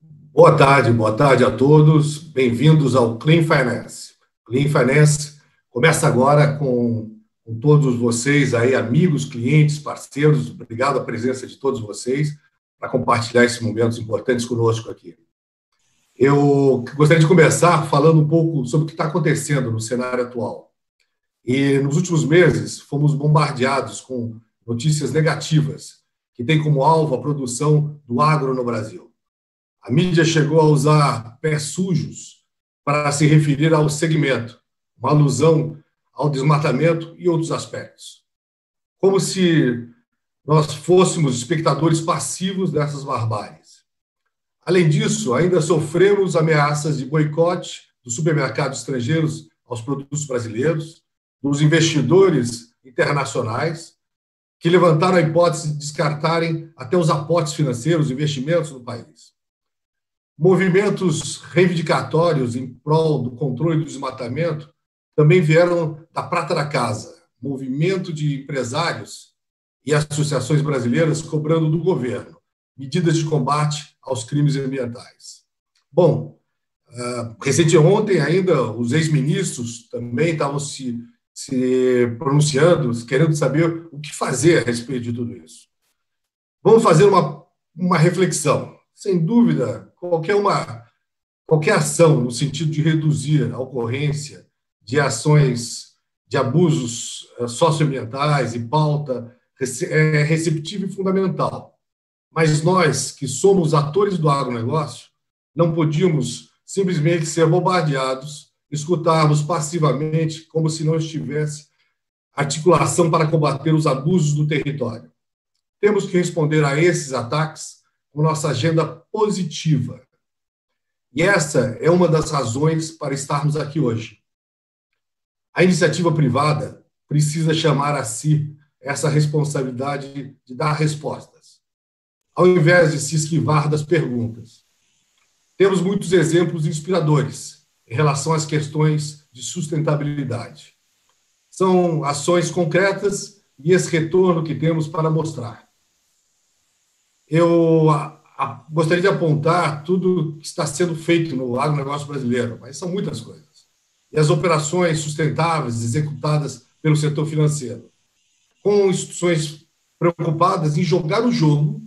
Boa tarde, boa tarde a todos. Bem-vindos ao Clean Finance. Clean Finance começa agora com, com, todos vocês aí, amigos, clientes, parceiros. Obrigado a presença de todos vocês para compartilhar esses momentos importantes conosco aqui. Eu gostaria de começar falando um pouco sobre o que está acontecendo no cenário atual. E nos últimos meses fomos bombardeados com notícias negativas que têm como alvo a produção do agro no Brasil. A mídia chegou a usar pés sujos para se referir ao segmento, uma alusão ao desmatamento e outros aspectos. Como se nós fôssemos espectadores passivos dessas barbáries. Além disso, ainda sofremos ameaças de boicote dos supermercados estrangeiros aos produtos brasileiros, dos investidores internacionais, que levantaram a hipótese de descartarem até os aportes financeiros, investimentos no país. Movimentos reivindicatórios em prol do controle do desmatamento também vieram da prata da casa, movimento de empresários e associações brasileiras cobrando do governo medidas de combate aos crimes ambientais. Bom, ah, recente ontem ainda os ex-ministros também estavam se, se pronunciando, querendo saber o que fazer a respeito de tudo isso. Vamos fazer uma, uma reflexão sem dúvida, qualquer uma qualquer ação no sentido de reduzir a ocorrência de ações de abusos eh, socioambientais e pauta é receptiva e fundamental. Mas nós, que somos atores do agronegócio, não podíamos simplesmente ser bombardeados, escutarmos passivamente como se não estivesse articulação para combater os abusos do território. Temos que responder a esses ataques com nossa agenda positiva. E essa é uma das razões para estarmos aqui hoje. A iniciativa privada precisa chamar a si essa responsabilidade de dar respostas, ao invés de se esquivar das perguntas. Temos muitos exemplos inspiradores em relação às questões de sustentabilidade. São ações concretas e esse retorno que temos para mostrar eu gostaria de apontar tudo que está sendo feito no agronegócio brasileiro, mas são muitas coisas. E as operações sustentáveis executadas pelo setor financeiro, com instituições preocupadas em jogar o jogo,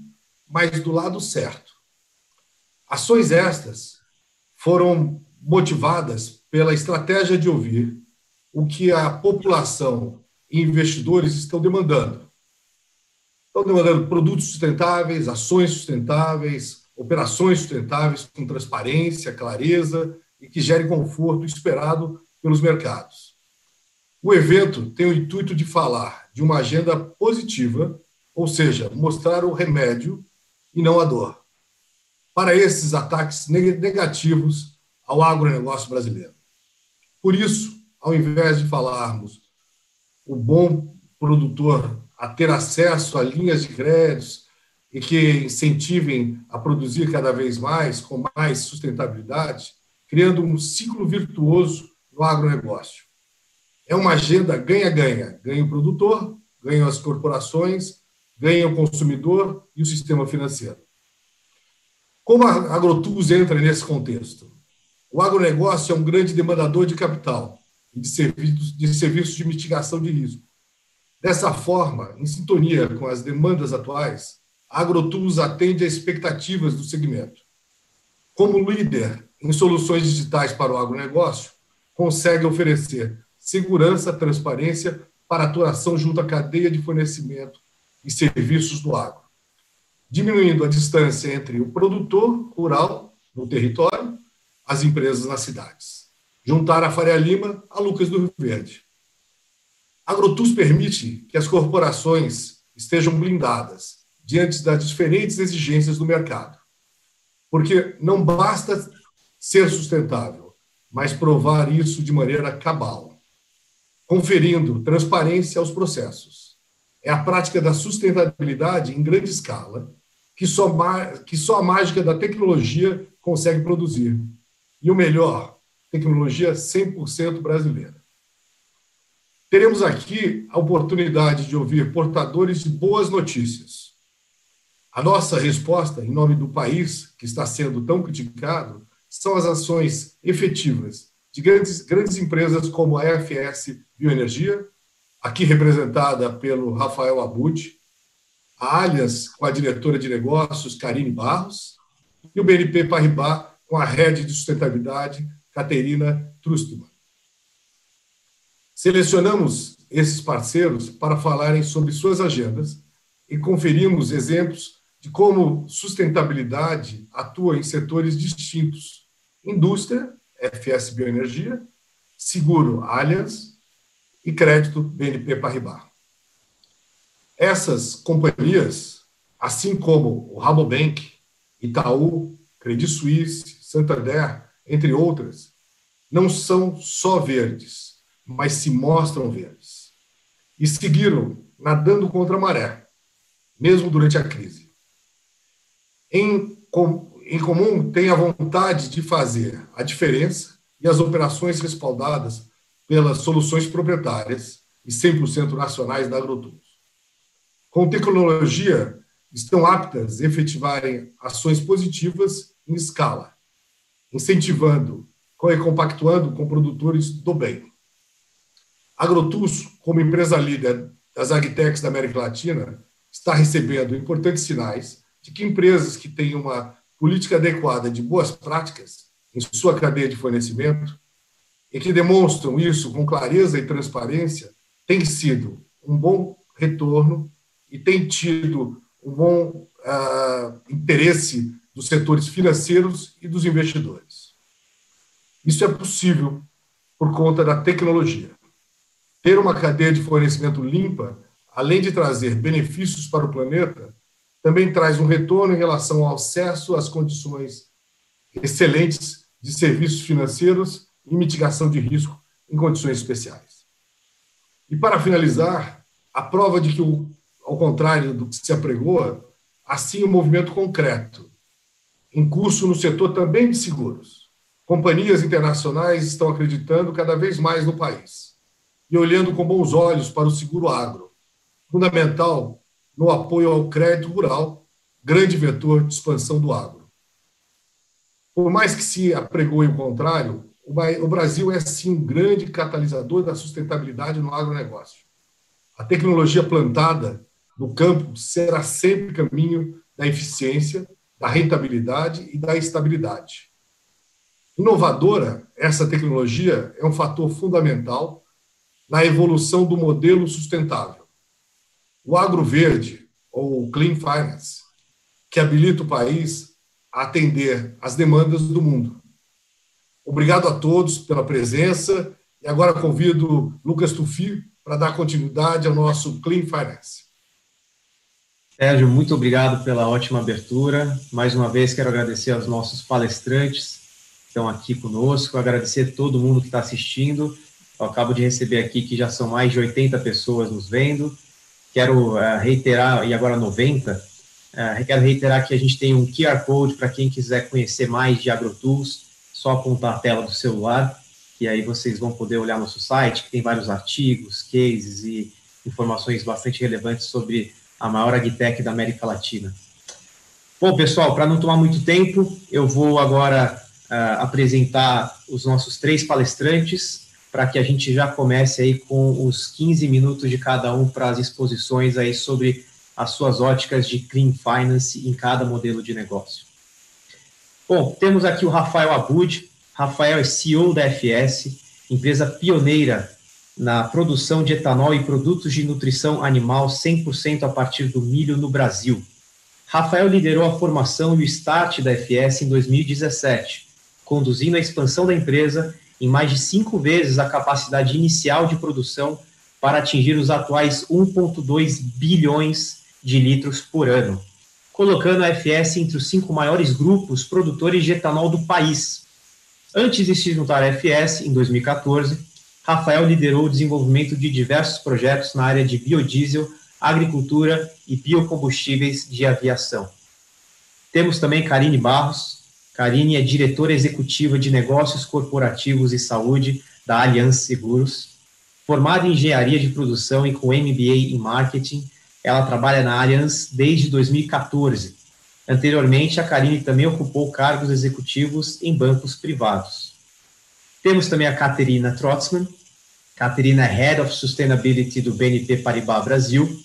mas do lado certo. Ações estas foram motivadas pela estratégia de ouvir o que a população e investidores estão demandando Estão demandando produtos sustentáveis, ações sustentáveis, operações sustentáveis com transparência, clareza e que gerem conforto esperado pelos mercados. O evento tem o intuito de falar de uma agenda positiva, ou seja, mostrar o remédio e não a dor, para esses ataques negativos ao agronegócio brasileiro. Por isso, ao invés de falarmos o bom produtor a ter acesso a linhas de créditos e que incentivem a produzir cada vez mais, com mais sustentabilidade, criando um ciclo virtuoso no agronegócio. É uma agenda ganha-ganha. Ganha o produtor, ganham as corporações, ganha o consumidor e o sistema financeiro. Como a Agrotus entra nesse contexto? O agronegócio é um grande demandador de capital e de, serviços de mitigação de risco. Dessa forma, em sintonia com as demandas atuais, a AgroTools atende às expectativas do segmento. Como líder em soluções digitais para o agronegócio, consegue oferecer segurança, transparência para atuação junto à cadeia de fornecimento e serviços do agro, diminuindo a distância entre o produtor rural no território, as empresas nas cidades. Juntar a Faria Lima a Lucas do Rio Verde AgroTools permite que as corporações estejam blindadas diante das diferentes exigências do mercado. Porque não basta ser sustentável, mas provar isso de maneira cabal, conferindo transparência aos processos. É a prática da sustentabilidade em grande escala que só, que só a mágica da tecnologia consegue produzir. E o melhor, tecnologia 100% brasileira. Teremos aqui a oportunidade de ouvir portadores de boas notícias. A nossa resposta, em nome do país que está sendo tão criticado, são as ações efetivas de grandes, grandes empresas como a FS Bioenergia, aqui representada pelo Rafael Abud, a Allianz com a diretora de negócios Karine Barros e o BNP Paribas com a rede de sustentabilidade Caterina Trustman. Selecionamos esses parceiros para falarem sobre suas agendas e conferimos exemplos de como sustentabilidade atua em setores distintos: indústria, FS Bioenergia, seguro Allianz e crédito BNP Paribas. Essas companhias, assim como o Rabobank, Itaú, Credit Suisse, Santander, entre outras, não são só verdes, mas se mostram verdes. E seguiram nadando contra a maré, mesmo durante a crise. Em, com, em comum, têm a vontade de fazer a diferença e as operações respaldadas pelas soluções proprietárias e 100% nacionais da AgroTools. Com tecnologia, estão aptas a efetivarem ações positivas em escala, incentivando e compactuando com produtores do bem. AgroTools, como empresa líder das agtechs da América Latina, está recebendo importantes sinais de que empresas que têm uma política adequada de boas práticas em sua cadeia de fornecimento e que demonstram isso com clareza e transparência têm sido um bom retorno e têm tido um bom uh, interesse dos setores financeiros e dos investidores. Isso é possível por conta da tecnologia. Ter uma cadeia de fornecimento limpa, além de trazer benefícios para o planeta, também traz um retorno em relação ao acesso às condições excelentes de serviços financeiros e mitigação de risco em condições especiais. E para finalizar, a prova de que, ao contrário do que se apregoa, assim o um movimento concreto em curso no setor também de seguros. Companhias internacionais estão acreditando cada vez mais no país e olhando com bons olhos para o seguro agro, fundamental no apoio ao crédito rural, grande vetor de expansão do agro. Por mais que se apregoe o contrário, o Brasil é sim um grande catalisador da sustentabilidade no agronegócio. A tecnologia plantada no campo será sempre caminho da eficiência, da rentabilidade e da estabilidade. Inovadora, essa tecnologia é um fator fundamental na evolução do modelo sustentável. O agro verde, ou Clean Finance, que habilita o país a atender às demandas do mundo. Obrigado a todos pela presença e agora convido Lucas Tufi para dar continuidade ao nosso Clean Finance. Sérgio, muito obrigado pela ótima abertura. Mais uma vez quero agradecer aos nossos palestrantes que estão aqui conosco, agradecer todo mundo que está assistindo. Eu acabo de receber aqui que já são mais de 80 pessoas nos vendo. Quero uh, reiterar, e agora 90, uh, quero reiterar que a gente tem um QR Code para quem quiser conhecer mais de AgroTools, só apontar a tela do celular, e aí vocês vão poder olhar nosso site, que tem vários artigos, cases e informações bastante relevantes sobre a maior agtech da América Latina. Bom, pessoal, para não tomar muito tempo, eu vou agora uh, apresentar os nossos três palestrantes, para que a gente já comece aí com os 15 minutos de cada um para as exposições aí sobre as suas óticas de Clean Finance em cada modelo de negócio. Bom, temos aqui o Rafael Abud. Rafael é CEO da FS, empresa pioneira na produção de etanol e produtos de nutrição animal 100% a partir do milho no Brasil. Rafael liderou a formação e o start da FS em 2017, conduzindo a expansão da empresa em mais de cinco vezes a capacidade inicial de produção para atingir os atuais 1,2 bilhões de litros por ano colocando a FS entre os cinco maiores grupos produtores de etanol do país. Antes de se juntar à FS, em 2014, Rafael liderou o desenvolvimento de diversos projetos na área de biodiesel, agricultura e biocombustíveis de aviação. Temos também Karine Barros. Karine é diretora executiva de negócios corporativos e saúde da Aliança Seguros, formada em engenharia de produção e com MBA em marketing Ela trabalha na Allianz desde 2014. Anteriormente, a Karine também ocupou cargos executivos em bancos privados. Temos também a Caterina Trotzman. Caterina é Head of Sustainability do BNP Paribas Brasil,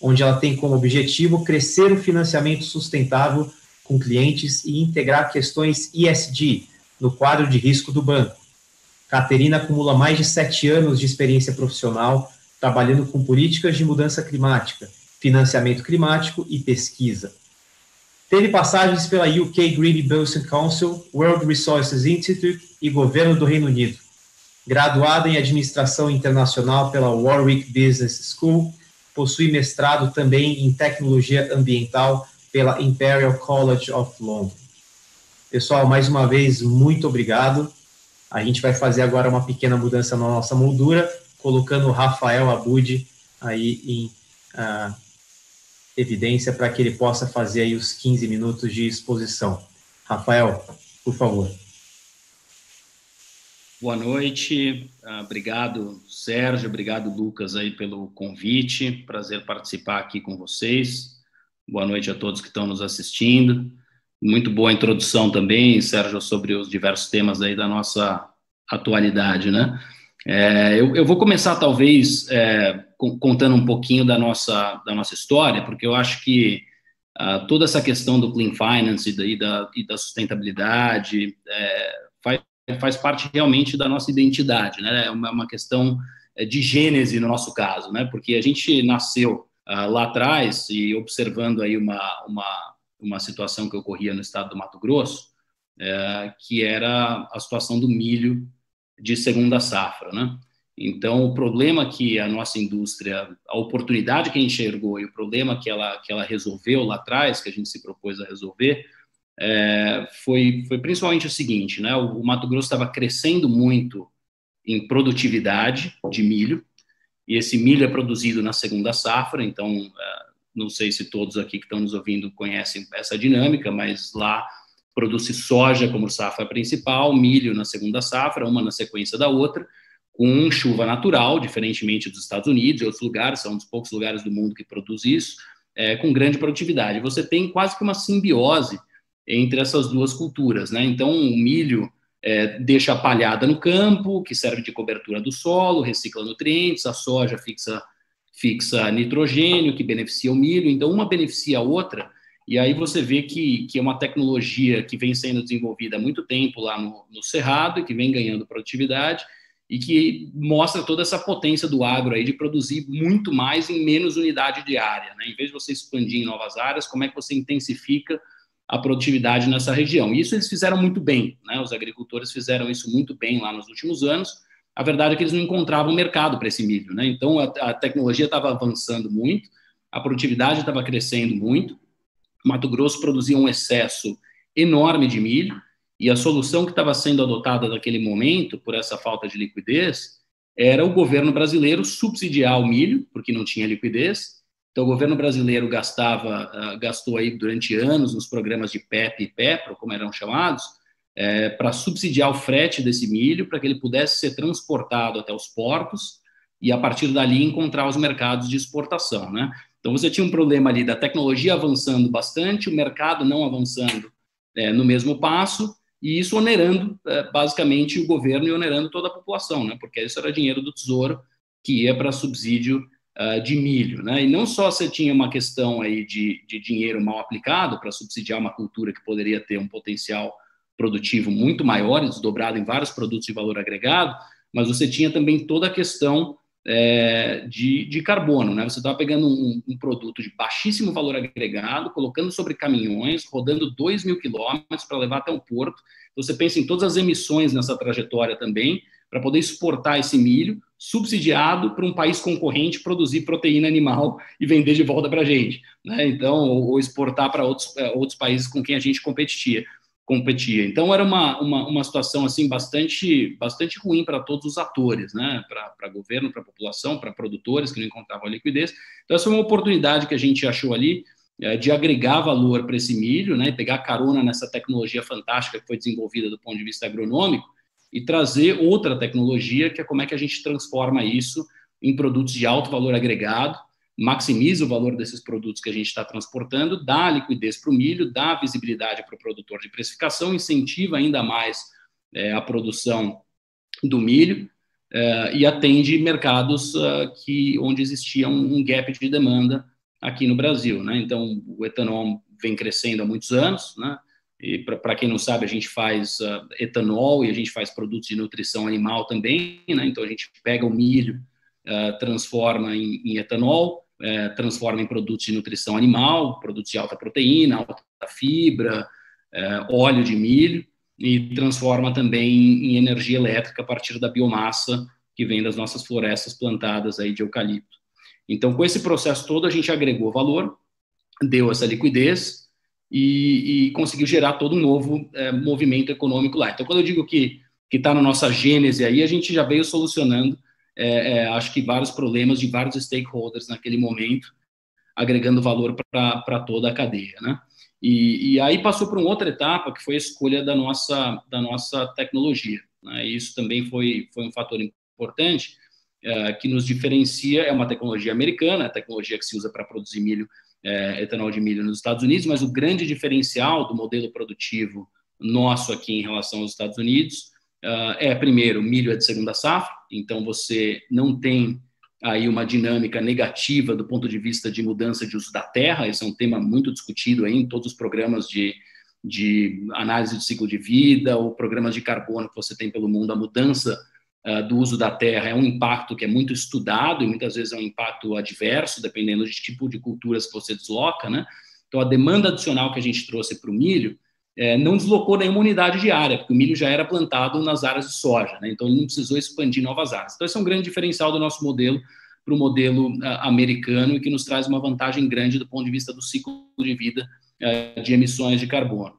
onde ela tem como objetivo crescer o financiamento sustentável com clientes e integrar questões ESG no quadro de risco do banco. Caterina acumula mais de sete anos de experiência profissional trabalhando com políticas de mudança climática, financiamento climático e pesquisa. Teve passagens pela UK Green Basin Council, World Resources Institute e Governo do Reino Unido. Graduada em Administração Internacional pela Warwick Business School, possui mestrado também em Tecnologia Ambiental pela Imperial College of London. Pessoal, mais uma vez, muito obrigado. A gente vai fazer agora uma pequena mudança na nossa moldura, colocando o Rafael Abud aí em uh, evidência para que ele possa fazer aí os 15 minutos de exposição. Rafael, por favor. Boa noite, uh, obrigado Sérgio, obrigado Lucas aí pelo convite, prazer participar aqui com vocês. Boa noite a todos que estão nos assistindo. Muito boa introdução também, Sérgio, sobre os diversos temas aí da nossa atualidade, né? É, eu, eu, vou começar, talvez, é, contando um pouquinho da nossa, da nossa história, porque eu acho que uh, toda essa questão do clean finance e da, e da, e da sustentabilidade é, faz, faz parte realmente da nossa identidade, né? É uma, uma questão é, de gênese no nosso caso, né? Porque a gente nasceu ah, lá atrás e observando aí uma, uma, uma situação que ocorria no estado do Mato Grosso, é, que era a situação do milho de segunda safra, né? Então, o problema que a nossa indústria, a oportunidade que enxergou e o problema que ela, que ela resolveu lá atrás, que a gente se propôs a resolver, é, foi, foi principalmente o seguinte, né? O, o Mato Grosso estava crescendo muito em produtividade de milho, e esse milho é produzido na segunda safra, então é, não sei se todos aqui que estão nos ouvindo conhecem essa dinâmica, mas lá produz-se soja como safra principal, milho na segunda safra, uma na sequência da outra, com chuva natural, diferentemente dos Estados Unidos e outros lugares, são um dos poucos lugares do mundo que produz isso, é, com grande produtividade. Você tem quase que uma simbiose entre essas duas culturas, né? Então, o milho é, deixa a palhada no campo, que serve de cobertura do solo, recicla nutrientes, a soja fixa, fixa nitrogênio, que beneficia o milho, então uma beneficia a outra, e aí você vê que, que é uma tecnologia que vem sendo desenvolvida há muito tempo lá no, no Cerrado, e que vem ganhando produtividade, e que mostra toda essa potência do agro aí de produzir muito mais em menos unidade de área. Né? Em vez de você expandir em novas áreas, como é que você intensifica a produtividade nessa região. E isso eles fizeram muito bem, né? Os agricultores fizeram isso muito bem lá nos últimos anos. A verdade é que eles não encontravam mercado para esse milho, né? Então a, a tecnologia estava avançando muito, a produtividade estava crescendo muito. Mato Grosso produzia um excesso enorme de milho e a solução que estava sendo adotada naquele momento por essa falta de liquidez era o governo brasileiro subsidiar o milho, porque não tinha liquidez, então, o governo brasileiro gastava, uh, gastou aí durante anos nos programas de PEP e PEPRO, como eram chamados, é, para subsidiar o frete desse milho, para que ele pudesse ser transportado até os portos e, a partir dali, encontrar os mercados de exportação. Né? Então, você tinha um problema ali da tecnologia avançando bastante, o mercado não avançando é, no mesmo passo, e isso onerando, é, basicamente, o governo e onerando toda a população, né? porque isso era dinheiro do Tesouro que ia para subsídio uh, de milho. Né? E não só você tinha uma questão aí de, de dinheiro mal aplicado para subsidiar uma cultura que poderia ter um potencial produtivo muito maior, desdobrado em vários produtos de valor agregado, mas você tinha também toda a questão é, de, de, carbono, né? Você estava pegando um, um, produto de baixíssimo valor agregado, colocando sobre caminhões, rodando 2 mil quilômetros para levar até o porto. Então, você pensa em todas as emissões nessa trajetória também, para poder exportar esse milho, subsidiado para um país concorrente produzir proteína animal e vender de volta para a gente, né? Então, ou, exportar para outros, é, outros países com quem a gente competia. competia. Então, era uma, uma, uma situação assim bastante, bastante ruim para todos os atores, né? Para governo, para população, para produtores que não encontravam liquidez. Então, essa foi uma oportunidade que a gente achou ali é, de agregar valor para esse milho, né? Pegar carona nessa tecnologia fantástica que foi desenvolvida do ponto de vista agronômico e trazer outra tecnologia, que é como é que a gente transforma isso em produtos de alto valor agregado, maximiza o valor desses produtos que a gente está transportando, dá liquidez para o milho, dá visibilidade para o produtor de precificação, incentiva ainda mais é, a produção do milho é, e atende mercados uh, que onde existia um, um, gap de demanda aqui no Brasil, né? Então o etanol vem crescendo há muitos anos, né? E para quem não sabe, a gente faz uh, etanol e a gente faz produtos de nutrição animal também, né? Então a gente pega o milho, uh, transforma em, em etanol, uh, transforma em produtos de nutrição animal, produtos de alta proteína, alta fibra, eh, óleo de milho e transforma também em energia elétrica a partir da biomassa que vem das nossas florestas plantadas aí de eucalipto. Então, com esse processo todo, a gente agregou valor, deu essa liquidez e, e conseguiu gerar todo um novo é, movimento econômico lá. Então, quando eu digo que está na nossa gênese aí, a gente já veio solucionando, é, é, acho que vários problemas de vários stakeholders naquele momento, agregando valor para toda a cadeia, né? E, e, aí passou para uma outra etapa, que foi a escolha da nossa, da nossa tecnologia. Né? Isso também foi, foi um fator importante, é, que nos diferencia, é uma tecnologia americana, a tecnologia que se usa para produzir milho é, etanol de milho nos Estados Unidos, mas o grande diferencial do modelo produtivo nosso aqui em relação aos Estados Unidos uh, é, primeiro, milho é de segunda safra, então você não tem aí uma dinâmica negativa do ponto de vista de mudança de uso da terra, esse é um tema muito discutido aí em todos os programas de, de análise de ciclo de vida ou programas de carbono que você tem pelo mundo, a mudança do uso da terra é um impacto que é muito estudado e muitas vezes é um impacto adverso, dependendo do tipo de culturas que você desloca, né? Então, a demanda adicional que a gente trouxe para o milho é, não deslocou nenhuma unidade de área, porque o milho já era plantado nas áreas de soja, né? então ele não precisou expandir novas áreas. Então, esse é um grande diferencial do nosso modelo para o modelo uh, americano e que nos traz uma vantagem grande do ponto de vista do ciclo de vida uh, de emissões de carbono.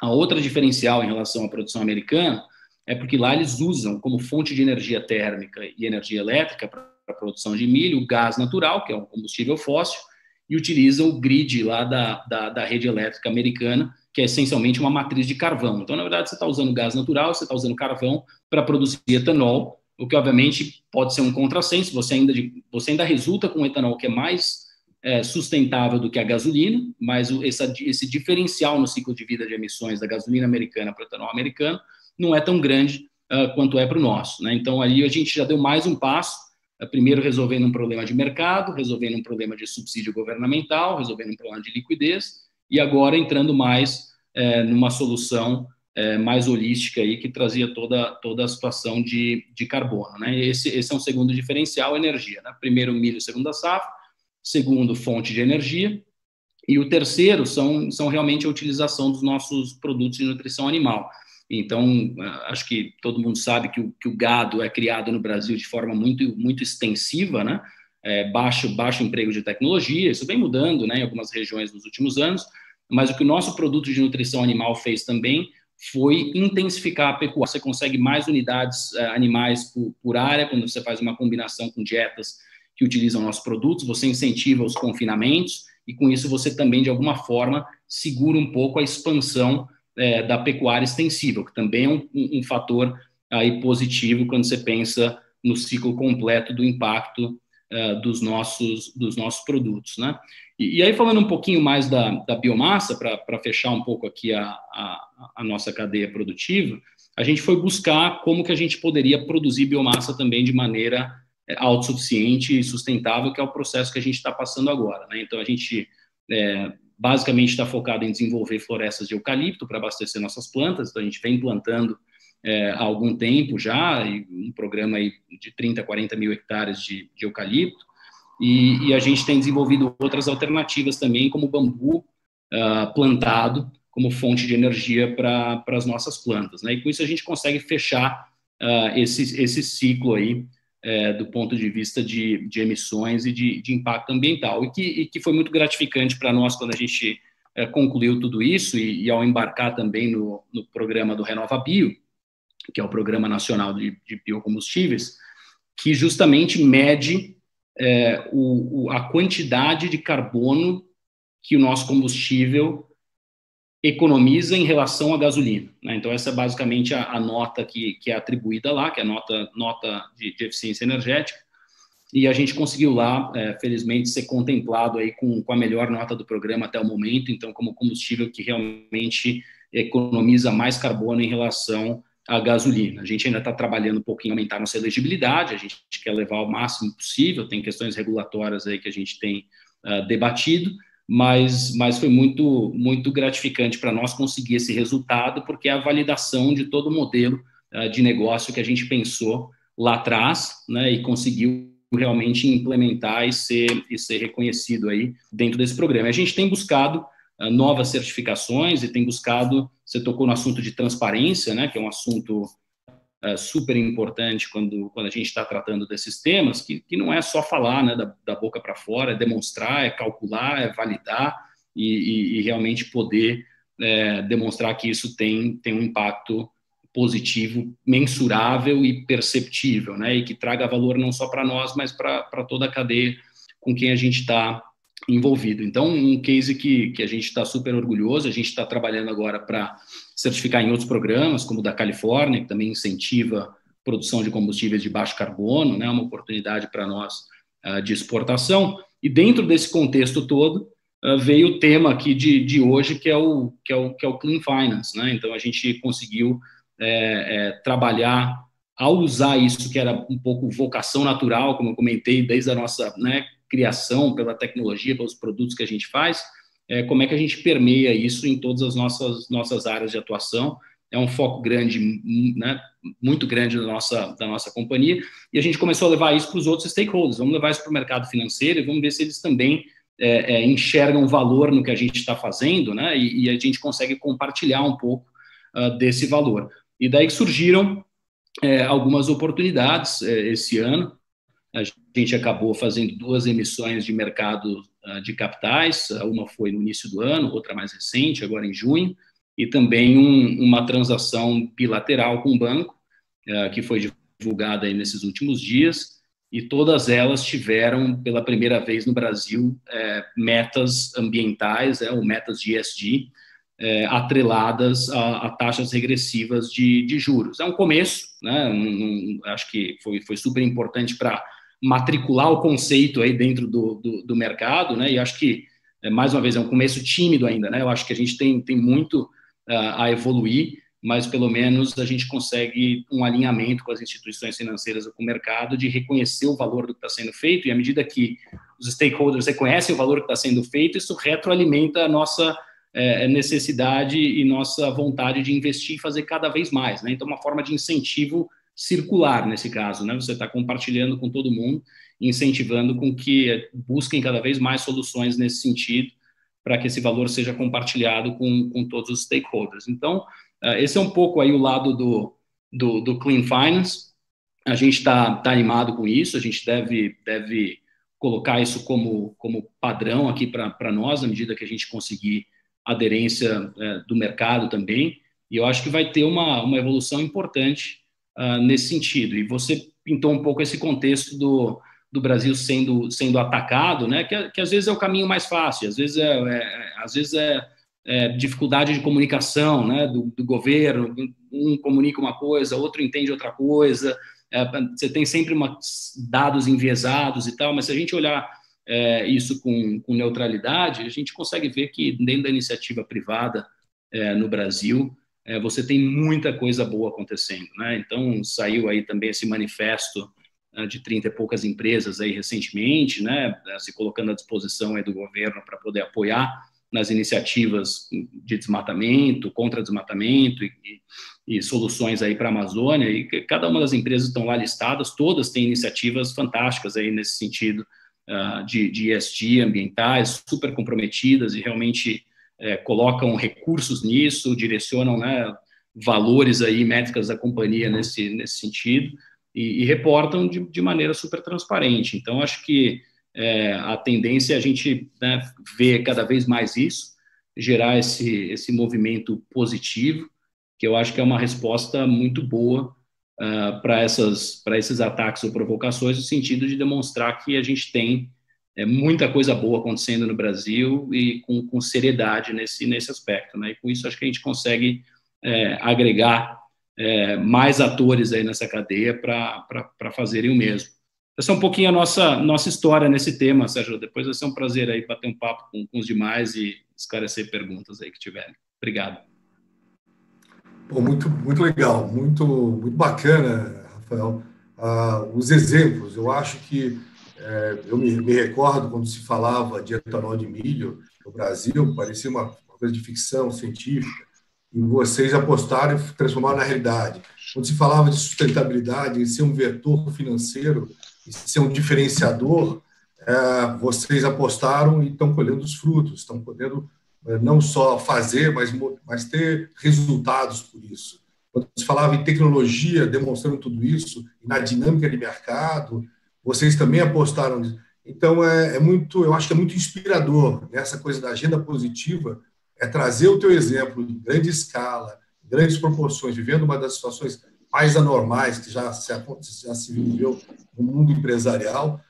A outra diferencial em relação à produção americana é porque lá eles usam como fonte de energia térmica e energia elétrica para a produção de milho o gás natural, que é um combustível fóssil, e utilizam o grid lá da, da, da rede elétrica americana, que é essencialmente uma matriz de carvão. Então, na verdade, você está usando gás natural, você está usando carvão para produzir etanol, o que obviamente pode ser um contrassenso, você ainda, você ainda resulta com um etanol que é mais é, sustentável do que a gasolina, mas o, essa, esse diferencial no ciclo de vida de emissões da gasolina americana para o etanol americano não é tão grande uh, quanto é para o nosso. Né? Então, ali a gente já deu mais um passo, uh, primeiro resolvendo um problema de mercado, resolvendo um problema de subsídio governamental, resolvendo um problema de liquidez, e agora entrando mais uh, numa solução eh, mais holística aí, que trazia toda, toda a situação de, de carbono. Né? Esse, esse é um segundo diferencial, energia. Né? Primeiro, milho, segunda safra, segundo, fonte de energia, e o terceiro são, são realmente a utilização dos nossos produtos de nutrição animal. Então, acho que todo mundo sabe que o, que o gado é criado no Brasil de forma muito, muito extensiva, né? É, baixo, baixo emprego de tecnologia, isso vem mudando né, em algumas regiões nos últimos anos, mas o que o nosso produto de nutrição animal fez também foi intensificar a pecuária. Você consegue mais unidades uh, animais por, por, área quando você faz uma combinação com dietas que utilizam nossos produtos, você incentiva os confinamentos e com isso você também, de alguma forma, segura um pouco a expansão é, da pecuária extensiva, que também é um, um, fator aí positivo quando você pensa no ciclo completo do impacto uh, dos, nossos, dos nossos produtos. Né? E, e aí, falando um pouquinho mais da, da biomassa, para fechar um pouco aqui a, a, a, nossa cadeia produtiva, a gente foi buscar como que a gente poderia produzir biomassa também de maneira é, autossuficiente e sustentável, que é o processo que a gente está passando agora. Né? Então, a gente é, basicamente está focado em desenvolver florestas de eucalipto para abastecer nossas plantas, então a gente vem plantando é, há algum tempo já, um programa aí de 30, 40 mil hectares de, de eucalipto, e, e, a gente tem desenvolvido outras alternativas também, como bambu uh, plantado como fonte de energia para as nossas plantas. Né? E com isso a gente consegue fechar uh, esse, esse ciclo aí é, do ponto de vista de, de emissões e de, de, impacto ambiental, e que, e que foi muito gratificante para nós quando a gente é, concluiu tudo isso e, e, ao embarcar também no, no programa do Renova Bio, que é o Programa Nacional de, de Biocombustíveis, que justamente mede é, o, o, a quantidade de carbono que o nosso combustível economiza em relação à gasolina. Né? Então, essa é basicamente a, a nota que, que, é atribuída lá, que é a nota, nota de, de eficiência energética. e a gente conseguiu lá, é, felizmente, ser contemplado aí com, com a melhor nota do programa até o momento, então como combustível que realmente economiza mais carbono em relação à gasolina. A gente ainda está trabalhando um pouquinho aumentar nossa elegibilidade, a gente quer levar ao máximo possível, tem questões regulatórias aí que a gente tem uh, debatido, mas, mas foi muito, muito gratificante para nós conseguir esse resultado, porque é a validação de todo o modelo uh, de negócio que a gente pensou lá atrás, né, e conseguiu realmente implementar e ser, e ser reconhecido aí dentro desse programa. A gente tem buscado uh, novas certificações e tem buscado, você tocou no assunto de transparência, né, que é um assunto uh, super importante quando, quando a gente está tratando desses temas, que, que não é só falar né, da, da boca para fora, é demonstrar, é calcular, é validar e, e, e realmente poder é, demonstrar que isso tem, tem um impacto positivo, mensurável e perceptível, né? E que traga valor não só para nós, mas para toda a cadeia com quem a gente está envolvido. Então, um case que, que a gente está super orgulhoso, a gente está trabalhando agora para certificar em outros programas, como o da Califórnia, que também incentiva produção de combustíveis de baixo carbono, né? Uma oportunidade para nós uh, de exportação. E dentro desse contexto todo, uh, veio o tema aqui de, de hoje, que é, o, que, é o, que é o Clean Finance, né? Então, a gente conseguiu é, é, trabalhar ao usar isso que era um pouco vocação natural, como eu comentei, desde a nossa né, criação pela tecnologia, pelos produtos que a gente faz, é, como é que a gente permeia isso em todas as nossas, nossas áreas de atuação. É um foco grande, né, muito grande da nossa, da nossa companhia, e a gente começou a levar isso para os outros stakeholders. Vamos levar isso para o mercado financeiro e vamos ver se eles também é, é, enxergam valor no que a gente está fazendo, né, e, e, a gente consegue compartilhar um pouco uh, desse valor. E daí surgiram é, algumas oportunidades é, esse ano. A gente acabou fazendo duas emissões de mercado uh, de capitais, uma foi no início do ano, outra mais recente, agora em junho, e também um, uma transação bilateral com o banco, uh, que foi divulgada aí nesses últimos dias, e todas elas tiveram, pela primeira vez no Brasil, é, metas ambientais, é, ou metas de ESG, é, atreladas a, a, taxas regressivas de, de, juros. É um começo, né? Um, um, acho que foi, foi super importante para matricular o conceito aí dentro do, do, do, mercado, né? E acho que, é, mais uma vez, é um começo tímido ainda, né? Eu acho que a gente tem, tem muito uh, a evoluir, mas pelo menos a gente consegue um alinhamento com as instituições financeiras ou com o mercado de reconhecer o valor do que está sendo feito, e à medida que os stakeholders reconhecem o valor que está sendo feito, isso retroalimenta a nossa é, é, necessidade e nossa vontade de investir e fazer cada vez mais. Né? Então, uma forma de incentivo circular nesse caso, né? Você está compartilhando com todo mundo, incentivando com que busquem cada vez mais soluções nesse sentido, para que esse valor seja compartilhado com, com todos os stakeholders. Então, é, esse é um pouco aí o lado do, do, do Clean Finance. A gente está tá animado com isso, a gente deve, deve colocar isso como, como padrão aqui para nós, à medida que a gente conseguir aderência é, do mercado também, e eu acho que vai ter uma, uma evolução importante uh, nesse sentido. E você pintou um pouco esse contexto do, do Brasil sendo, sendo atacado, né, que, que às vezes é o caminho mais fácil, às vezes é, é às vezes é, é, dificuldade de comunicação né, do, do, governo, um comunica uma coisa, outro entende outra coisa, é, você tem sempre uma, dados enviesados e tal, mas se a gente olhar é, isso com, com, neutralidade, a gente consegue ver que dentro da iniciativa privada é, no Brasil, é, você tem muita coisa boa acontecendo. Né? Então, saiu aí também esse manifesto é, de 30 e poucas empresas aí recentemente, né, se colocando à disposição aí do governo para poder apoiar nas iniciativas de desmatamento, contra desmatamento e, e, e soluções aí para a Amazônia, e cada uma das empresas estão lá listadas, todas têm iniciativas fantásticas aí nesse sentido, uh, de, de ESG ambientais, super comprometidas e realmente é, colocam recursos nisso, direcionam né, valores aí, métricas da companhia nesse, nesse sentido, e, e reportam de, de, maneira super transparente. Então, acho que é, a tendência é a gente né, ver cada vez mais isso, gerar esse, esse movimento positivo, que eu acho que é uma resposta muito boa uh, ah, para esses ataques ou provocações, no sentido de demonstrar que a gente tem é, muita coisa boa acontecendo no Brasil e com, com seriedade nesse, nesse aspecto. Né? E com isso, acho que a gente consegue é, agregar é, mais atores aí nessa cadeia para fazerem o mesmo. essa é um pouquinho a nossa, nossa história nesse tema, Sérgio. Depois vai ser um prazer aí bater um papo com, com os demais e esclarecer perguntas aí que tiverem. Obrigado. Pô, muito, muito legal, muito, muito bacana, Rafael. Ah, os exemplos, eu acho que eu me, me, recordo quando se falava de etanol de milho no Brasil, parecia uma, uma coisa de ficção científica, e vocês apostaram e transformaram na realidade. Quando se falava de sustentabilidade, em ser um vetor financeiro, ser um diferenciador, é, vocês apostaram e estão colhendo os frutos, estão podendo é, não só fazer, mas, mas ter resultados por isso. Quando se falava em tecnologia, demonstrando tudo isso, na dinâmica de mercado, vocês também apostaram nisso. Então, é, é, muito, eu acho que é muito inspirador nessa coisa da agenda positiva, é trazer o teu exemplo em grande escala, grandes proporções, vivendo uma das situações mais anormais que já se, já se viveu no mundo empresarial,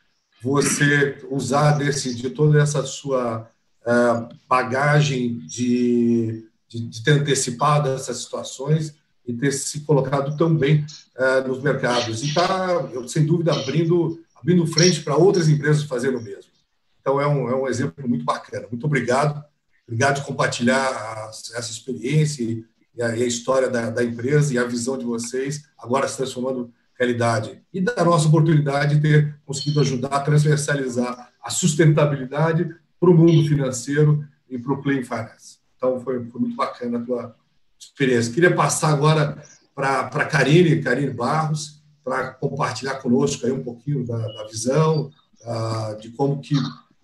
você usar desse, de toda essa sua uh, bagagem de, de, de, ter antecipado essas situações e ter se colocado tão bem uh, nos mercados. E está, sem dúvida, abrindo, abrindo frente para outras empresas fazerem o mesmo. Então, é um, é um exemplo muito bacana. Muito obrigado. Obrigado por compartilhar a, essa experiência e a, e a história da, da, empresa e a visão de vocês agora se transformando realidade. E da nossa oportunidade de ter conseguido ajudar a transversalizar a sustentabilidade para o mundo financeiro e para o Clean Finance. Então, foi, foi, muito bacana a tua experiência. Queria passar agora para a Karine, Karine Barros, para compartilhar conosco aí um pouquinho da, da visão, de como que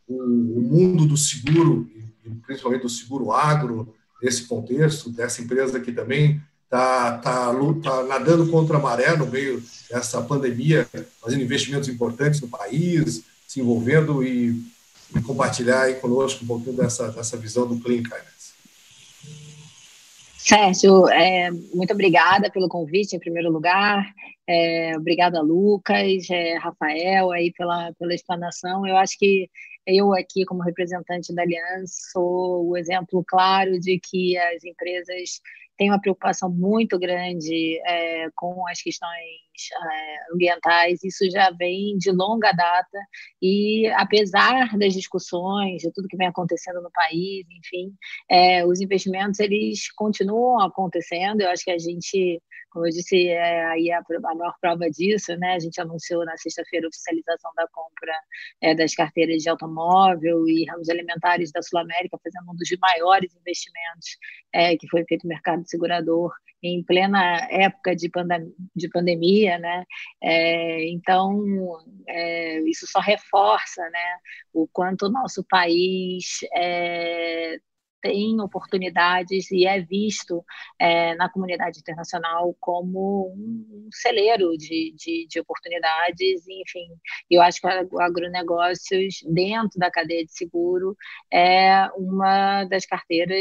o, o mundo do seguro, e principalmente do seguro agro, nesse contexto, dessa empresa que também está tá, tá nadando contra a maré no meio dessa pandemia, fazendo investimentos importantes no país, se envolvendo e, e compartilhar aí conosco um pouquinho dessa, dessa visão do Finance. Sérgio, é, muito obrigada pelo convite, em primeiro lugar. É, obrigada, Lucas, é, Rafael, aí pela, pela explanação. Eu acho que eu aqui, como representante da Aliança, sou o exemplo claro de que as empresas têm uma preocupação muito grande é, com as questões é, ambientais. Isso já vem de longa data e, apesar das discussões, de tudo que vem acontecendo no país, enfim, é, os investimentos eles continuam acontecendo. Eu acho que a gente como eu disse, é aí a, a maior prova disso, né? A gente anunciou na sexta-feira a oficialização da compra é, das carteiras de automóvel e ramos alimentares da Sul América, fazendo um dos maiores investimentos é, que foi feito no mercado segurador em plena época de, pandem de pandemia, né? É, então, é, isso só reforça, né, o quanto o nosso país é, tem oportunidades e é visto é, na comunidade internacional como um celeiro de, de, de, oportunidades, enfim, eu acho que o agronegócios dentro da cadeia de seguro é uma das carteiras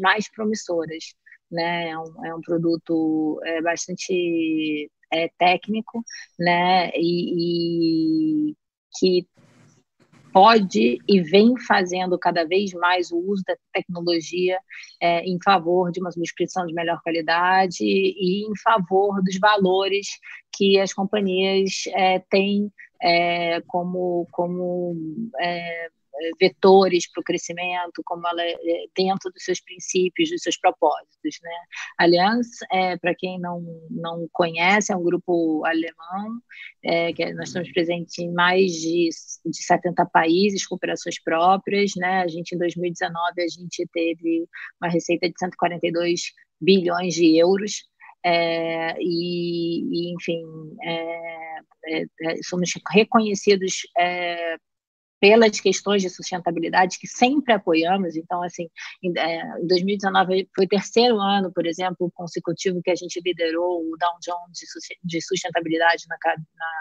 mais promissoras, né? É um, é um produto é, bastante é, técnico, né? E, e que pode e vem fazendo cada vez mais o uso da tecnologia é, em favor de uma subscrição de melhor qualidade e em favor dos valores que as companhias é, têm é, como, como é, vetores para o crescimento, como ela é dentro dos seus princípios, dos seus propósitos. Né? Aliança, é, para quem não, não conhece, é um grupo alemão, é, que nós estamos presentes em mais de, de 70 países com operações próprias. Né? A gente, em 2019, a gente teve uma receita de 142 bilhões de euros, é, e, e, enfim, é, é, é somos reconhecidos é, pelas questões de sustentabilidade que sempre apoiamos. Então, assim, em, é, 2019 foi o terceiro ano, por exemplo, consecutivo que a gente liderou o Dow Jones de sustentabilidade na,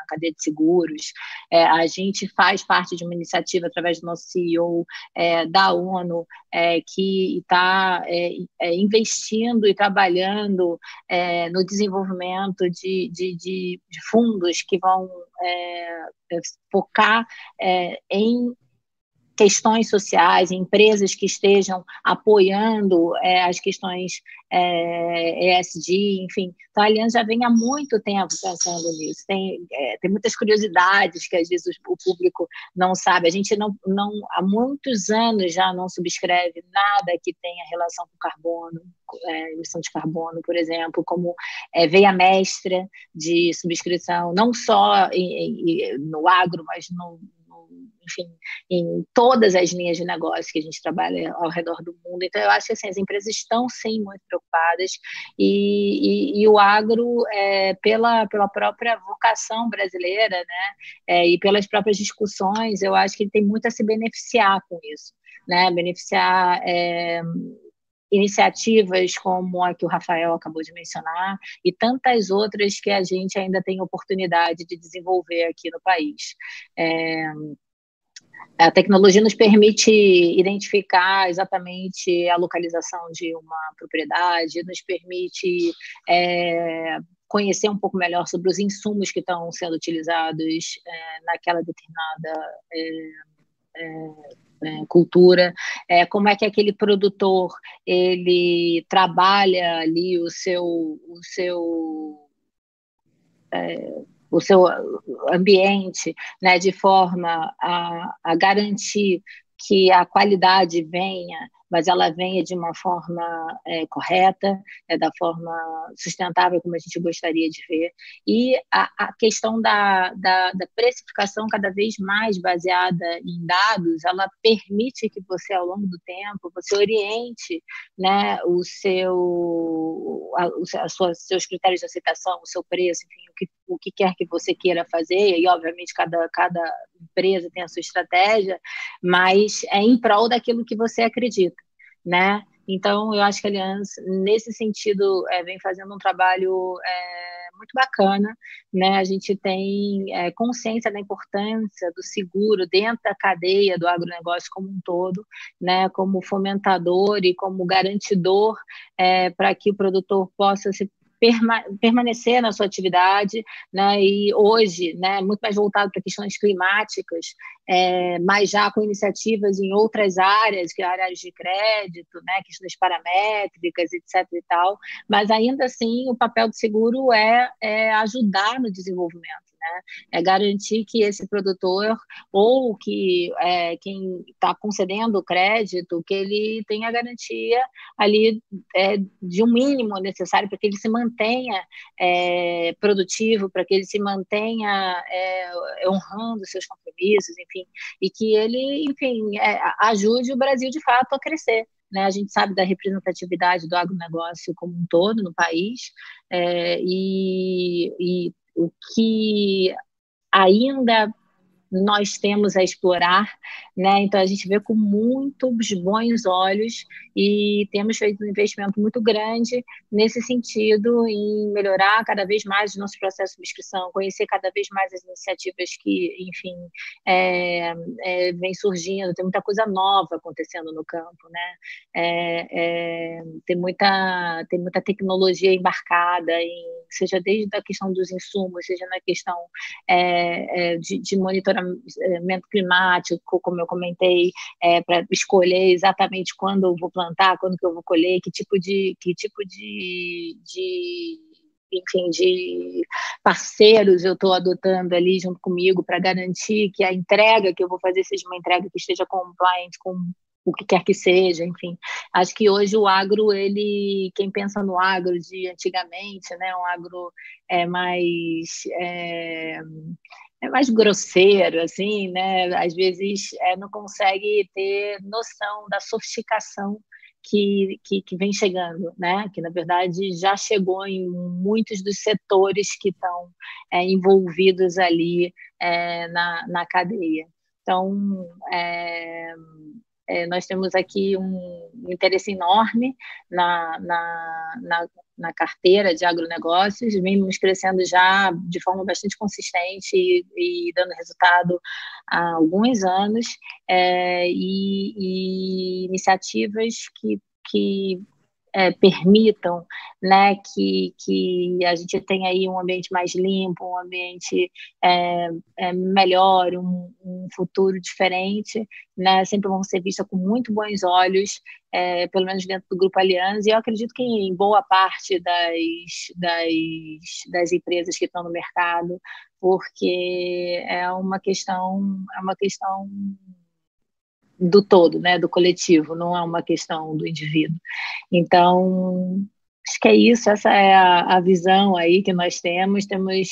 cadeia de seguros. É, a gente faz parte de uma iniciativa através do nosso CEO é, da ONU é, que está é, é, investindo e trabalhando no desenvolvimento de, de, de, de fundos que vão focar é, em questões sociais, empresas que estejam apoiando é, as questões é, ESG, enfim. Então, a Aliança já vem há muito tempo pensando nisso. Tem, é, tem muitas curiosidades que às vezes o público não sabe. A gente não, não há muitos anos já não subscreve nada que tenha relação com carbono, é, emissão de carbono, por exemplo, como é, veia mestra de subscrição, não só em, em, no agro, mas no, enfim, em todas as linhas de negócio que a gente trabalha ao redor do mundo. Então, eu acho que assim, as empresas estão, sim, muito preocupadas e, e, e o agro, é, pela, pela própria vocação brasileira né, é, e pelas próprias discussões, eu acho que ele tem muito a se beneficiar com isso. Né, beneficiar é, iniciativas como a que o Rafael acabou de mencionar e tantas outras que a gente ainda tem oportunidade de desenvolver aqui no país. É, a tecnologia nos permite identificar exatamente a localização de uma propriedade, nos permite é, conhecer um pouco melhor sobre os insumos que estão sendo utilizados é, naquela determinada é, é, é cultura, é, como é que aquele produtor ele trabalha ali o seu o seu o seu ambiente, né, de forma a, a garantir que a qualidade venha mas ela venha de uma forma é, correta, é, da forma sustentável como a gente gostaria de ver. E a, a questão da, da, da, precificação cada vez mais baseada em dados, ela permite que você, ao longo do tempo, você oriente né, o seu, a, a sua, seus critérios de aceitação, o seu preço, enfim, o que, o que quer que você queira fazer, e obviamente cada, cada empresa tem a sua estratégia, mas é em prol daquilo que você acredita né? Então, eu acho que a Aliança, nesse sentido, é, vem fazendo um trabalho é, muito bacana, né? A gente tem é, consciência da importância do seguro dentro da cadeia do agronegócio como um todo, né? Como fomentador e como garantidor é, para que o produtor possa se perma permanecer na sua atividade, né? E hoje, né, muito mais voltado para questões climáticas, é, mas já com iniciativas em outras áreas, que é áreas de crédito, né, questões paramétricas, etc. e tal. Mas ainda assim, o papel do seguro é, é ajudar no desenvolvimento né? É garantir que esse produtor ou que é, quem está concedendo o crédito, que ele tenha garantia ali é, de um mínimo necessário para que ele se mantenha é, produtivo, para que ele se mantenha é, honrando seus compromissos, enfim, e que ele, enfim, é, ajude o Brasil de fato a crescer. Né, a gente sabe da representatividade do agronegócio como um todo no país, é, e, e o que ainda nós temos a explorar, né? Então a gente vê com muitos bons olhos e temos feito um investimento muito grande nesse sentido em melhorar cada vez mais o nosso processo de inscrição, conhecer cada vez mais as iniciativas que, enfim, é, é, vem surgindo. Tem muita coisa nova acontecendo no campo, né? É, é tem muita tem muita tecnologia embarcada em seja desde a questão dos insumos, seja na questão é, é, de, de monitoramento monitoramento climático, como eu comentei, é, para escolher exatamente quando eu vou plantar, quando que eu vou colher, que tipo de, que tipo de, de enfim, de parceiros eu estou adotando ali junto comigo para garantir que a entrega que eu vou fazer seja uma entrega que esteja compliant com o que quer que seja, enfim. Acho que hoje o agro, ele, quem pensa no agro de antigamente, né, um agro é mais é, é mais grosseiro, assim, né? Às vezes é, não consegue ter noção da sofisticação que, que, que, vem chegando, né? Que na verdade já chegou em muitos dos setores que estão é, envolvidos ali é, na, na cadeia. Então, é, é, nós temos aqui um interesse enorme na, na, na, na, carteira de agronegócios, vimos crescendo já de forma bastante consistente e, e dando resultado há alguns anos, é, e, e, iniciativas que, que é, permitam né, que, que a gente tenha aí um ambiente mais limpo, um ambiente é, é, melhor, um, um, futuro diferente, né, sempre vão ser vistas com muito bons olhos, é, pelo menos dentro do Grupo Aliança, e eu acredito que em boa parte das, das, das empresas que estão no mercado, porque é uma questão, é uma questão do todo, né, do coletivo, não é uma questão do indivíduo. Então, acho que é isso, essa é a, a visão aí que nós temos, temos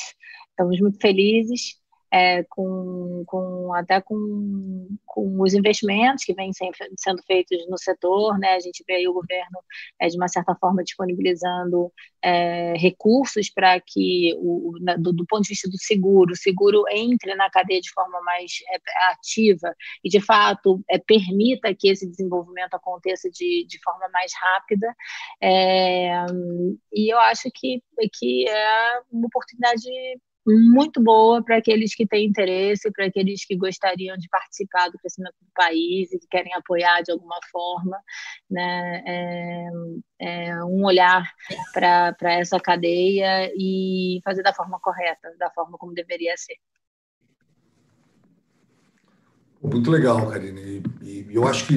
estamos muito felizes é, com, com, até com, com os investimentos que vêm sendo feitos no setor, né? A gente vê o governo, é, de uma certa forma, disponibilizando é, recursos para que, o, na, do, do, ponto de vista do seguro, o seguro entre na cadeia de forma mais é, ativa e, de fato, é, permita que esse desenvolvimento aconteça de, de forma mais rápida. É, e eu acho que, que é uma oportunidade muito boa para aqueles que têm interesse, para aqueles que gostariam de participar do crescimento do país e que querem apoiar de alguma forma, né? É, é um olhar para essa cadeia e fazer da forma correta, da forma como deveria ser. Muito legal, Karine. E, e eu acho que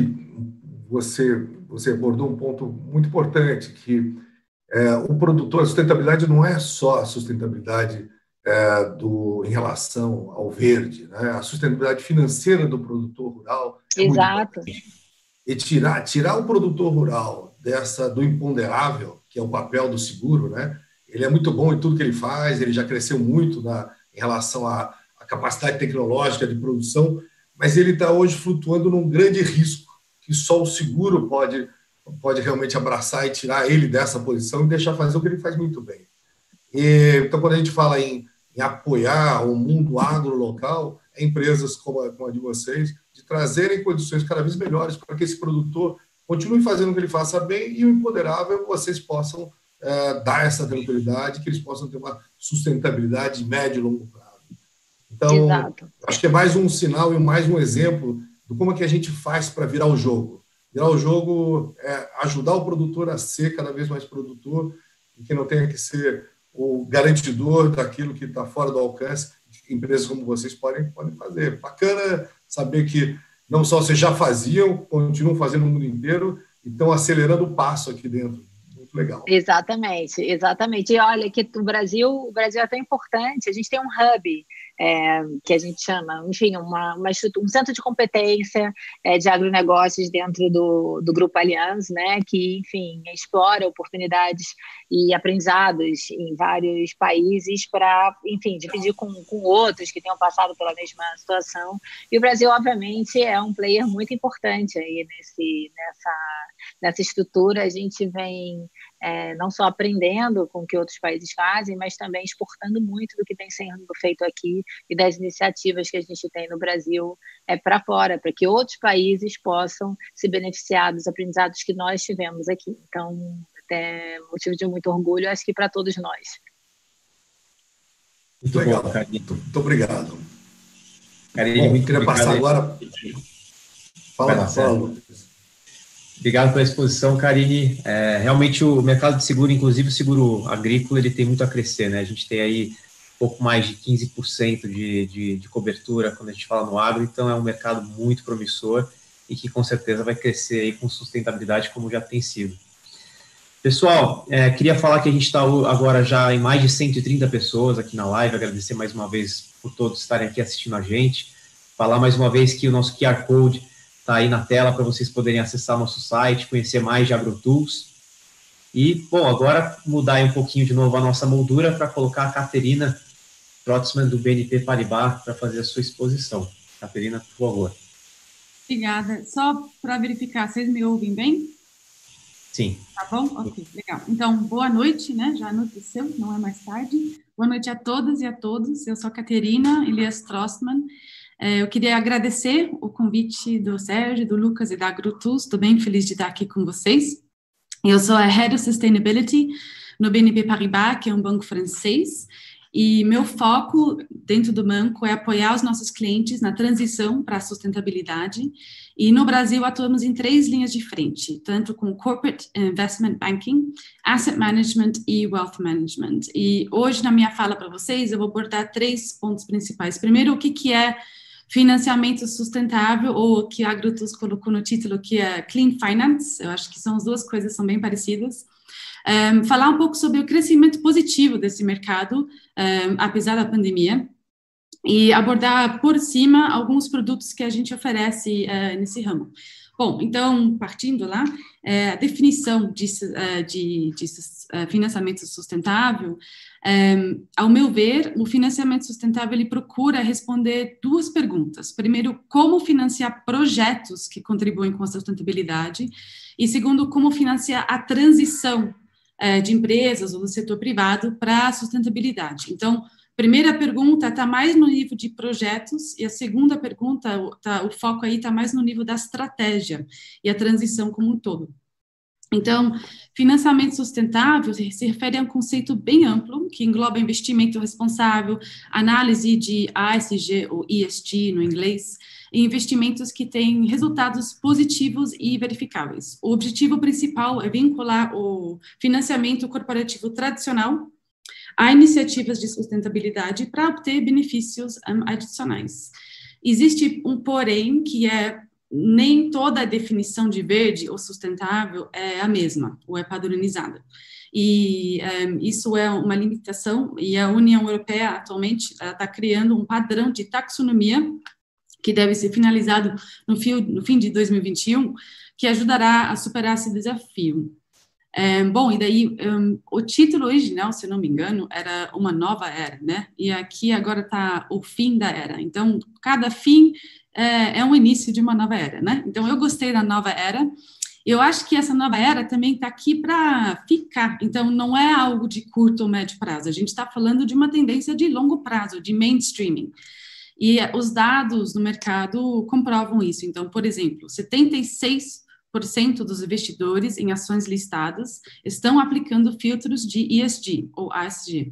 você você abordou um ponto muito importante que é, o produtor, a sustentabilidade não é só a sustentabilidade é, do, em relação ao verde, né? a sustentabilidade financeira do produtor rural. É Exato. e tirar, tirar o produtor rural dessa do imponderável, que é o papel do seguro, né? ele é muito bom em tudo que ele faz, ele já cresceu muito na, em relação à, à capacidade tecnológica de produção, mas ele está hoje flutuando num grande risco, que só o seguro pode, pode realmente abraçar e tirar ele dessa posição e deixar fazer o que ele faz muito bem. E, então, quando a gente fala em em apoiar o mundo agro local, é empresas como a, como a de vocês, de trazerem condições cada vez melhores para que esse produtor continue fazendo o que ele faça bem e o empoderável vocês possam é, dar essa tranquilidade, que eles possam ter uma sustentabilidade de médio e longo prazo. Então, Exato. acho que é mais um sinal e mais um exemplo do como é que a gente faz para virar o jogo. Virar o jogo é ajudar o produtor a ser cada vez mais produtor e que não tenha que ser o garantidor daquilo que está fora do alcance, empresas como vocês podem, podem fazer. Bacana saber que não só vocês já faziam, continuam fazendo no mundo inteiro e estão acelerando o passo aqui dentro. Muito legal. Exatamente, exatamente. E olha que o Brasil, o Brasil é tão importante, a gente tem um hub é, que a gente chama, enfim, uma, uma um centro de competência é, de agronegócios dentro do, do Grupo Aliança, né, que, enfim, explora oportunidades e aprendizados em vários países para, enfim, dividir com, com outros que tenham passado pela mesma situação. E o Brasil, obviamente, é um player muito importante aí nesse, nessa, nessa estrutura. A gente vem é, não só aprendendo com o que outros países fazem, mas também exportando muito do que tem sendo feito aqui e das iniciativas que a gente tem no Brasil é, para fora, para que outros países possam se beneficiar dos aprendizados que nós tivemos aqui. Então, é motivo de muito orgulho, acho que para todos nós. Muito legal, bom, muito, muito obrigado. Carinho, muito queria passar agora. Fala, fala, Lucas. Obrigado pela exposição, Karine. É, realmente o mercado de seguro, inclusive o seguro agrícola, ele tem muito a crescer, né? A gente tem aí pouco mais de 15% de, de, de cobertura quando a gente fala no agro, então é um mercado muito promissor e que com certeza vai crescer aí com sustentabilidade como já tem sido. Pessoal, é, queria falar que a gente está agora já em mais de 130 pessoas aqui na live, agradecer mais uma vez por todos estarem aqui assistindo a gente, falar mais uma vez que o nosso QR Code está aí na tela para vocês poderem acessar nosso site, conhecer mais de AgroTools. E, bom, agora mudar um pouquinho de novo a nossa moldura para colocar a Caterina Trotsman do BNP Paribas para fazer a sua exposição. Caterina, por favor. Obrigada. Só para verificar, vocês me ouvem bem? Sim. Tá bom? Ok, legal. Então, boa noite, né? Já anoiteceu, não é mais tarde. Boa noite a todas e a todos. Eu sou a Caterina Elias Trossman. É, eu queria agradecer o convite do Sérgio, do Lucas e da AgroTools. Estou bem feliz de estar aqui com vocês. Eu sou a Head of Sustainability no BNP Paribas, que é um banco francês, E meu foco dentro do banco é apoiar os nossos clientes na transição para a sustentabilidade. E no Brasil atuamos em três linhas de frente, tanto com corporate investment banking, asset management e wealth management. E hoje na minha fala para vocês eu vou abordar três pontos principais. Primeiro, o que que é financiamento sustentável, ou que a Agrutus colocou no título, que é Clean Finance, eu acho que são as duas coisas, são bem parecidas. Um, falar um pouco sobre o crescimento positivo desse mercado, um, apesar da pandemia, e abordar por cima alguns produtos que a gente oferece uh, nesse ramo. Bom, então, partindo lá, é, a definição de, uh, de, de uh, financiamento sustentável, um, ao meu ver, o financiamento sustentável ele procura responder duas perguntas. Primeiro, como financiar projetos que contribuem com a sustentabilidade, e segundo, como financiar a transição é, de empresas ou do setor privado para a sustentabilidade. Então, primeira pergunta está mais no nível de projetos e a segunda pergunta, tá, o foco aí está mais no nível da estratégia e a transição como um todo. Então, financiamento sustentável se refere a um conceito bem amplo, que engloba investimento responsável, análise de ASG ou ESG no inglês, e investimentos que têm resultados positivos e verificáveis. O objetivo principal é vincular o financiamento corporativo tradicional a iniciativas de sustentabilidade para obter benefícios um, adicionais. Existe um porém que é nem toda a definição de verde ou sustentável é a mesma, ou é padronizada. E um, isso é uma limitação, e a União Europeia atualmente está criando um padrão de taxonomia que deve ser finalizado no, fio, no fim de 2021, que ajudará a superar esse desafio. É, bom, e daí um, o título original, se não me engano, era uma nova era, né? E aqui agora está o fim da era. Então, cada fim é, é um início de uma nova era, né? Então, eu gostei da nova era. Eu acho que essa nova era também está aqui para ficar. Então, não é algo de curto ou médio prazo. A gente está falando de uma tendência de longo prazo, de mainstreaming. E os dados no mercado comprovam isso. Então, por exemplo, 76 dos investidores em ações listadas estão aplicando filtros de ESG ou ASG.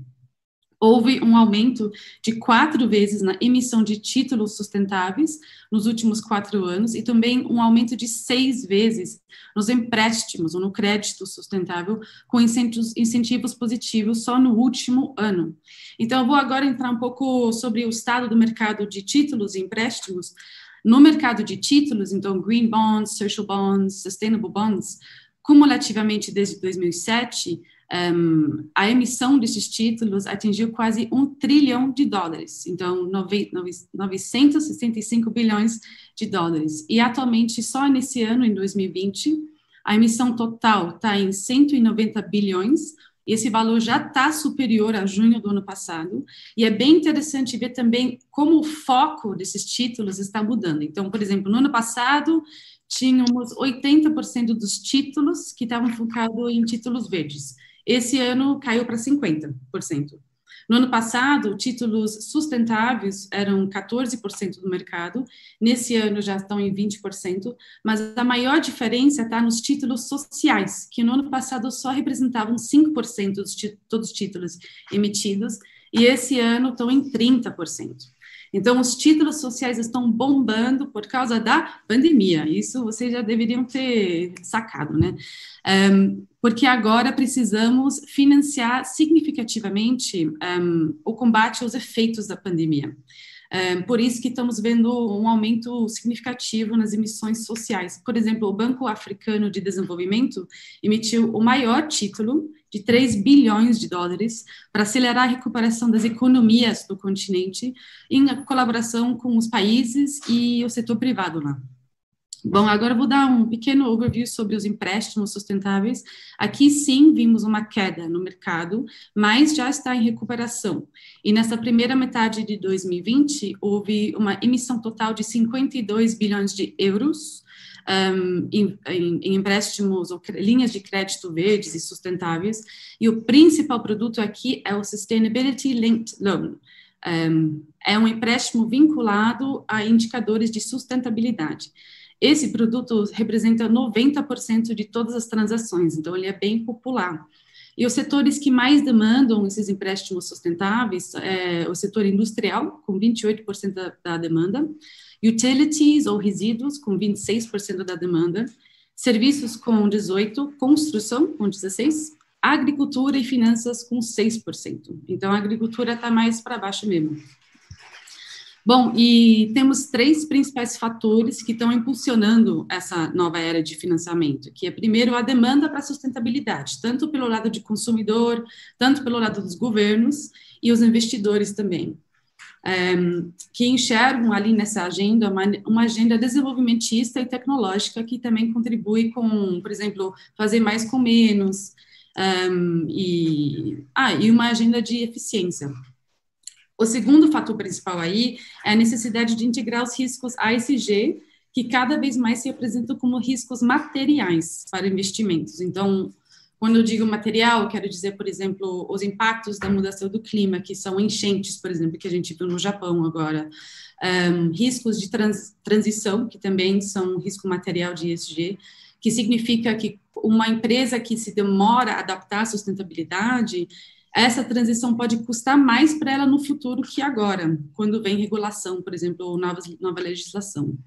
Houve um aumento de quatro vezes na emissão de títulos sustentáveis nos últimos quatro anos e também um aumento de seis vezes nos empréstimos ou no crédito sustentável, com incentivos, incentivos positivos só no último ano. Então, eu vou agora entrar um pouco sobre o estado do mercado de títulos e empréstimos, no mercado de títulos, então, green bonds, social bonds, sustainable bonds, cumulativamente desde 2007, um, a emissão desses títulos atingiu quase um trilhão de dólares, então 9, 965 bilhões de dólares. E atualmente, só nesse ano, em 2020, a emissão total está em 190 bilhões, esse valor já está superior a junho do ano passado, e é bem interessante ver também como o foco desses títulos está mudando. Então, por exemplo, no ano passado, tínhamos 80% dos títulos que estavam focados em títulos verdes. Esse ano caiu para 50%. No ano passado, títulos sustentáveis eram 14% do mercado, nesse ano já estão em 20%, mas a maior diferença está nos títulos sociais, que no ano passado só representavam 5% de todos os títulos emitidos, e esse ano estão em 30%. Então, os títulos sociais estão bombando por causa da pandemia. Isso vocês já deveriam ter sacado, né? Um, porque agora precisamos financiar significativamente um, o combate aos efeitos da pandemia. Um, por isso que estamos vendo um aumento significativo nas emissões sociais. Por exemplo, o Banco Africano de Desenvolvimento emitiu o maior título de 3 bilhões de dólares para acelerar a recuperação das economias do continente em colaboração com os países e o setor privado lá. Bom, agora eu vou dar um pequeno overview sobre os empréstimos sustentáveis. Aqui sim vimos uma queda no mercado, mas já está em recuperação. E nessa primeira metade de 2020 houve uma emissão total de 52 bilhões de euros um, em, em, em, empréstimos ou linhas de crédito verdes e sustentáveis, e o principal produto aqui é o Sustainability Linked Loan. Um, é um empréstimo vinculado a indicadores de sustentabilidade. Esse produto representa 90% de todas as transações, então ele é bem popular. E os setores que mais demandam esses empréstimos sustentáveis é o setor industrial, com 28% da, da demanda, utilities ou resíduos, com 26% da demanda, serviços com 18%, construção com 16%, agricultura e finanças com 6%. Então, a agricultura está mais para baixo mesmo. Bom, e temos três principais fatores que estão impulsionando essa nova era de financiamento, que é primeiro a demanda para sustentabilidade, tanto pelo lado de consumidor, tanto pelo lado dos governos e os investidores também, um, que enxergam ali nessa agenda uma, uma agenda desenvolvimentista e tecnológica que também contribui com, por exemplo, fazer mais com menos, um, e, ah, e uma agenda de eficiência. O segundo fator principal aí é a necessidade de integrar os riscos ASG, que cada vez mais se apresentam como riscos materiais para investimentos. Então, quando eu digo material, quero dizer, por exemplo, os impactos da mudança do clima, que são enchentes, por exemplo, que a gente viu no Japão agora, um, riscos de trans, transição, que também são risco material de ESG, que significa que uma empresa que se demora a adaptar à sustentabilidade, essa transição pode custar mais para ela no futuro que agora, quando vem regulação, por exemplo, ou nova, nova legislação.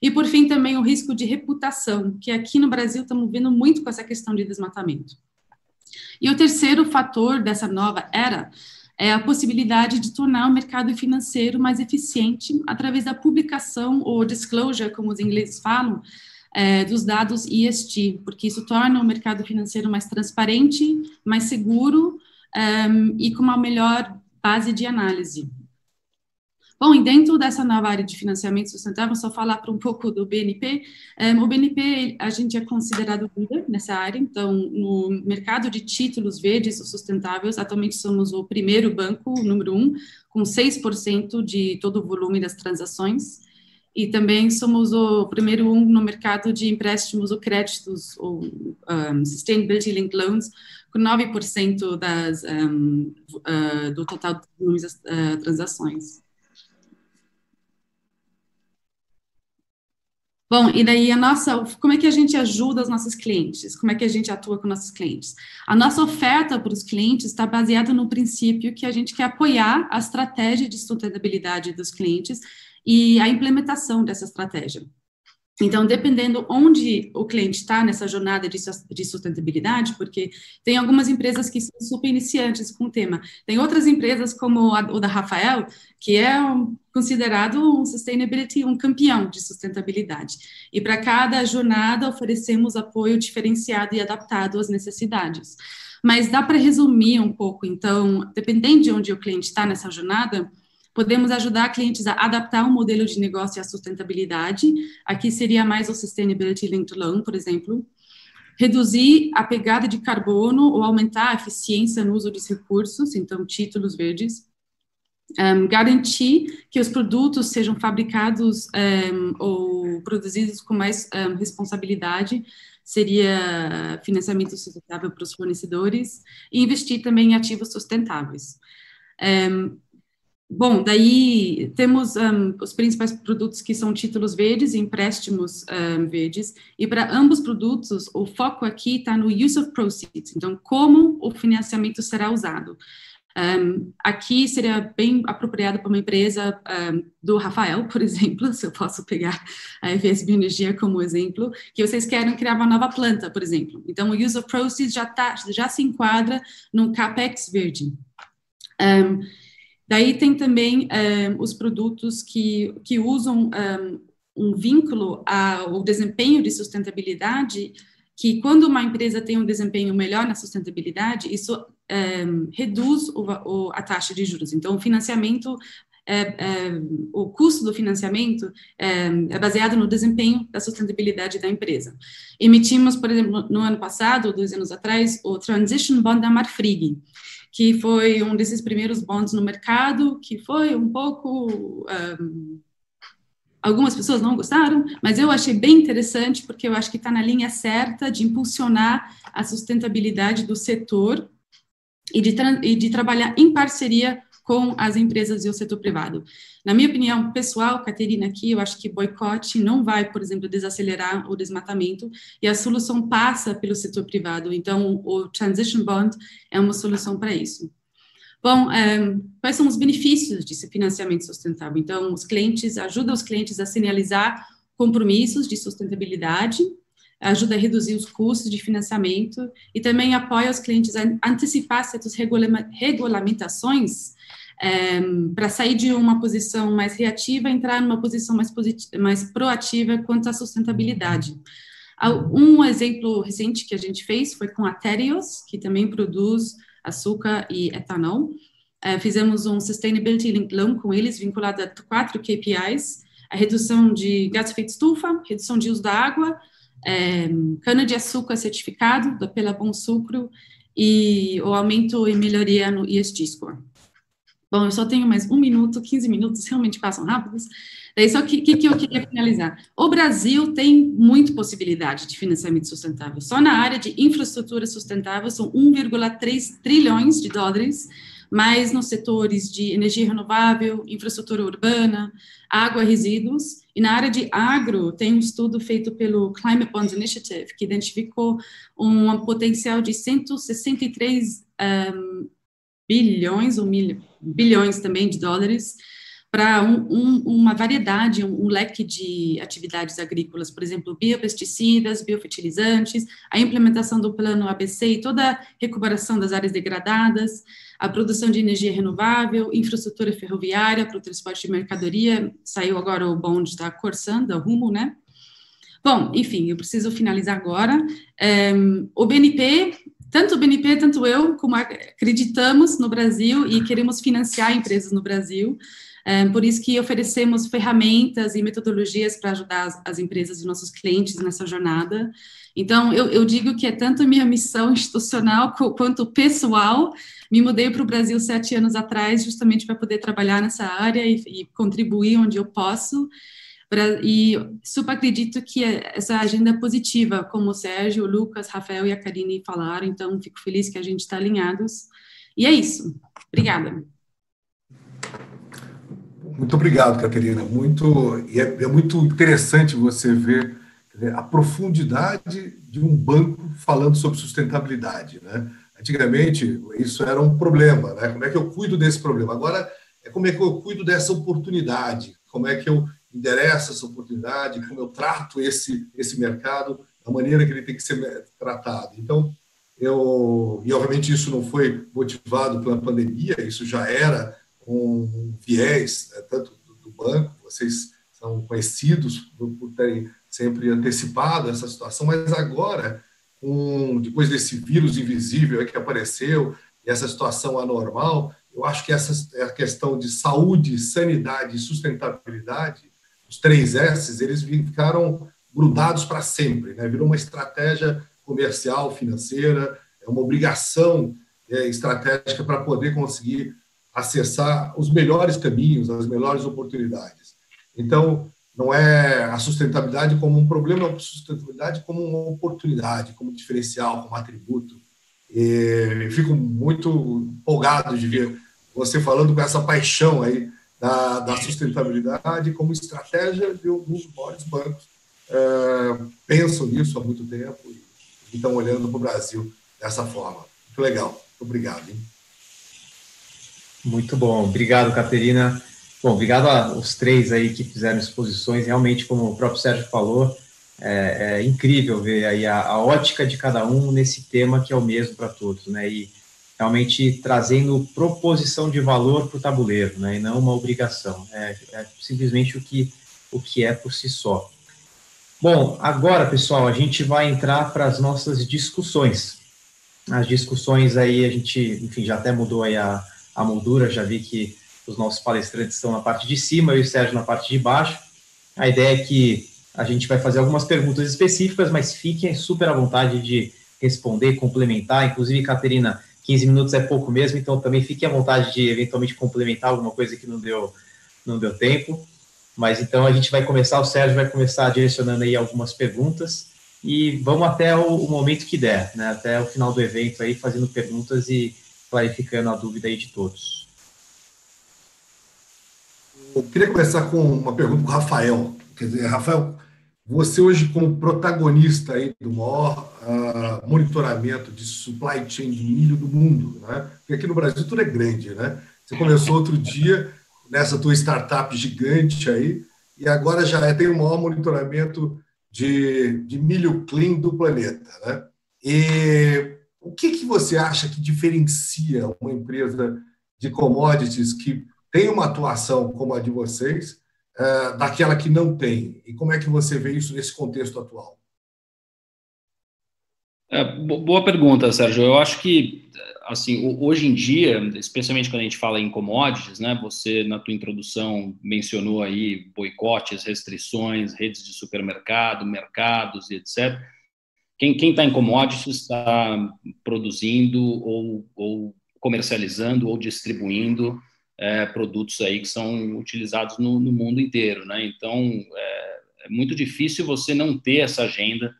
E, por fim, também o risco de reputação, que aqui no Brasil estamos vendo muito com essa questão de desmatamento. E o terceiro fator dessa nova era é a possibilidade de tornar o mercado financeiro mais eficiente através da publicação ou disclosure, como os ingleses falam, é, dos dados ESG, porque isso torna o mercado financeiro mais transparente, mais seguro um, e com uma melhor base de análise. Bom, e dentro dessa nova área de financiamento sustentável, só falar para um pouco do BNP. Um, o BNP, a gente é considerado líder nessa área, então, no mercado de títulos verdes ou sustentáveis, atualmente somos o primeiro banco, número um, com 6% de todo o volume das transações, e também somos o primeiro um no mercado de empréstimos ou créditos, ou um, Sustainability Linked Loans, 9% das, um, uh, do total de transações. Bom, e daí a nossa, como é que a gente ajuda os nossos clientes? Como é que a gente atua com nossos clientes? A nossa oferta para os clientes está baseada no princípio que a gente quer apoiar a estratégia de sustentabilidade dos clientes e a implementação dessa estratégia. Então, dependendo onde o cliente está nessa jornada de, sustentabilidade, porque tem algumas empresas que são super iniciantes com o tema, tem outras empresas como a, o da Rafael, que é um, considerado um sustainability, um campeão de sustentabilidade. E para cada jornada oferecemos apoio diferenciado e adaptado às necessidades. Mas dá para resumir um pouco, então, dependendo de onde o cliente está nessa jornada, Podemos ajudar clientes a adaptar o um modelo de negócio à sustentabilidade. Aqui seria mais o Sustainability Linked Loan, por exemplo. Reduzir a pegada de carbono ou aumentar a eficiência no uso dos recursos, então títulos verdes. Um, garantir que os produtos sejam fabricados um, ou produzidos com mais um, responsabilidade, seria financiamento sustentável para os fornecedores, e investir também em ativos sustentáveis. Um, Bom, daí temos um, os principais produtos que são títulos verdes e empréstimos um, verdes, e para ambos produtos, o foco aqui está no use of proceeds, então, como o financiamento será usado. Um, aqui seria bem apropriado para uma empresa do Rafael, por exemplo, se eu posso pegar a EVS Bioenergia como exemplo, que vocês querem criar uma nova planta, por exemplo. Então, o use of proceeds já, tá, já se enquadra no CAPEX verde. Um, Daí tem também um, eh, os produtos que, que usam um, eh, um vínculo ao desempenho de sustentabilidade, que quando uma empresa tem um desempenho melhor na sustentabilidade, isso eh, reduz o, o, a taxa de juros. Então, o financiamento é, é, o custo do financiamento é, é, baseado no desempenho da sustentabilidade da empresa. Emitimos, por exemplo, no ano passado, dois anos atrás, o Transition Bond da Marfrig, que foi um desses primeiros bonds no mercado, que foi um pouco. Um, algumas pessoas não gostaram, mas eu achei bem interessante, porque eu acho que está na linha certa de impulsionar a sustentabilidade do setor e de, e de trabalhar em parceria com as empresas e o setor privado. Na minha opinião pessoal, Caterina, aqui, eu acho que boicote não vai, por exemplo, desacelerar o desmatamento, e a solução passa pelo setor privado. Então, o Transition Bond é uma solução para isso. Bom, é, quais são os benefícios desse financiamento sustentável? Então, os clientes, ajuda os clientes a sinalizar compromissos de sustentabilidade, ajuda a reduzir os custos de financiamento e também apoia os clientes a antecipar certas regulamentações é, para sair de uma posição mais reativa e entrar numa posição mais, mais proativa quanto à sustentabilidade. Um exemplo recente que a gente fez foi com a Terios, que também produz açúcar e etanol. É, fizemos um Sustainability Linked Loan com eles, vinculado a quatro KPIs, a redução de gás de efeito estufa, redução de uso da água, é, cana-de-açúcar certificado pela Bom Sucro e o aumento e melhoria no ESG score. Bom, eu só tenho mais um minuto, 15 minutos, realmente passam rápidos. Daí, só que, que, que eu queria finalizar? O Brasil tem muita possibilidade de financiamento sustentável. Só na área de infraestrutura sustentável são 1,3 trilhões de dólares mas nos setores de energia renovável, infraestrutura urbana, água e resíduos. E na área de agro, tem um estudo feito pelo Climate Bonds Initiative, que identificou um potencial de 163 um, bilhões, ou mil, bilhões também de dólares, para um, um, uma variedade, um, um, leque de atividades agrícolas, por exemplo, biopesticidas, biofertilizantes, a implementação do plano ABC e toda a recuperação das áreas degradadas, a produção de energia renovável, infraestrutura ferroviária para o transporte de mercadoria, saiu agora o bonde da Corsan, da Rumo, né? Bom, enfim, eu preciso finalizar agora. É, o BNP, tanto o BNP, tanto eu, como acreditamos no Brasil e queremos financiar empresas no Brasil, por isso que oferecemos ferramentas e metodologias para ajudar as, as, empresas e nossos clientes nessa jornada. Então, eu, eu digo que é tanto minha missão institucional quanto pessoal. Me mudei para o Brasil sete anos atrás, justamente para poder trabalhar nessa área e, e contribuir onde eu posso. E super acredito que essa agenda é positiva, como o Sérgio, o Lucas, Rafael e a Karine falaram, então fico feliz que a gente está alinhados. E é isso. Obrigada. Muito obrigado, Caterina. Muito, e é, é muito interessante você ver a profundidade de um banco falando sobre sustentabilidade. Né? Antigamente, isso era um problema. Né? Como é que eu cuido desse problema? Agora, é como é que eu cuido dessa oportunidade? Como é que eu endereço essa oportunidade? Como eu trato esse, esse mercado da maneira que ele tem que ser tratado? Então, eu, e obviamente isso não foi motivado pela pandemia, isso já era um viés, né, tanto do, do, banco, vocês são conhecidos por, por, terem sempre antecipado essa situação, mas agora, com, depois desse vírus invisível que apareceu, essa situação anormal, eu acho que essa a questão de saúde, sanidade e sustentabilidade, os três S's, eles ficaram grudados para sempre, né? virou uma estratégia comercial, financeira, é uma obrigação é, estratégica para poder conseguir acessar os melhores caminhos, as melhores oportunidades. Então, não é a sustentabilidade como um problema, a sustentabilidade como uma oportunidade, como diferencial, como atributo. E fico muito empolgado de ver você falando com essa paixão aí da, da sustentabilidade como estratégia de alguns maiores bancos. É, pensam nisso há muito tempo e estão olhando para o Brasil dessa forma. Muito legal. Obrigado. Hein? Muito bom, obrigado, Caterina. Bom, obrigado aos três aí que fizeram exposições. Realmente, como o próprio Sérgio falou, é, é incrível ver aí a, a, ótica de cada um nesse tema que é o mesmo para todos, né? E realmente trazendo proposição de valor para o tabuleiro, né? E não uma obrigação. É, é simplesmente o que o que é por si só. Bom, agora, pessoal, a gente vai entrar para as nossas discussões. As discussões aí, a gente, enfim, já até mudou aí a, a moldura, já vi que os nossos palestrantes estão na parte de cima e o Sérgio na parte de baixo. A ideia é que a gente vai fazer algumas perguntas específicas, mas fiquem super à vontade de responder, complementar. Inclusive, Caterina, 15 minutos é pouco mesmo, então também fique à vontade de eventualmente complementar alguma coisa que não deu, não deu tempo. Mas então a gente vai começar, o Sérgio vai começar direcionando aí algumas perguntas e vamos até o, o momento que der, né? Até o final do evento aí, fazendo perguntas e clarificando a dúvida aí de todos. eu queria começar com uma pergunta para o Rafael. Quer dizer, Rafael, você hoje como protagonista aí do maior uh, monitoramento de supply chain de milho do mundo, né? Porque aqui no Brasil tudo é grande, né? Você começou outro dia nessa tua startup gigante aí e agora já é, tem o maior monitoramento de, de milho clean do planeta, né? E o que, que você acha que diferencia uma empresa de commodities que tem uma atuação como a de vocês uh, daquela que não tem? E como é que você vê isso nesse contexto atual? É, boa pergunta, Sérgio. Eu acho que, assim, hoje em dia, especialmente quando a gente fala em commodities, né? Você na tua introdução mencionou aí boicotes, restrições, redes de supermercado, mercados e etc. Quem está em commodities está produzindo ou, ou, comercializando ou distribuindo é, produtos aí que são utilizados no, no mundo inteiro, né? Então é, é, muito difícil você não ter essa agenda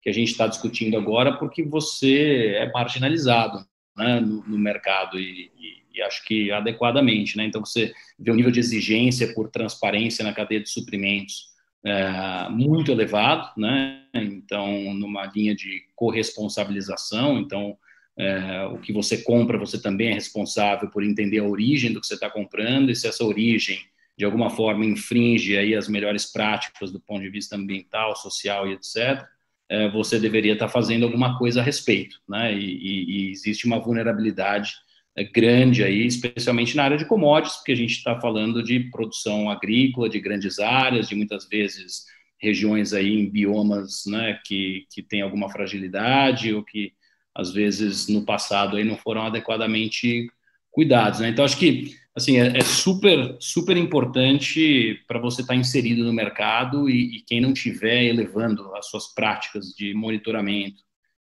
que a gente está discutindo agora, porque você é marginalizado né, no, no mercado e, e, e, acho que adequadamente, né? Então você vê o nível de exigência por transparência na cadeia de suprimentos é, muito elevado, né? Então numa linha de corresponsabilização, então é, o que você compra, você também é responsável por entender a origem do que você está comprando e se essa origem de alguma forma infringe aí as melhores práticas do ponto de vista ambiental, social e etc. É, você deveria estar tá fazendo alguma coisa a respeito, né? E, e, e existe uma vulnerabilidade é, grande aí, especialmente na área de commodities, porque a gente está falando de produção agrícola, de grandes áreas, de muitas vezes regiões aí em biomas, né, que que tem alguma fragilidade ou que às vezes no passado aí não foram adequadamente cuidados, né? Então acho que assim é, é super super importante para você estar tá inserido no mercado e, e, quem não tiver elevando as suas práticas de monitoramento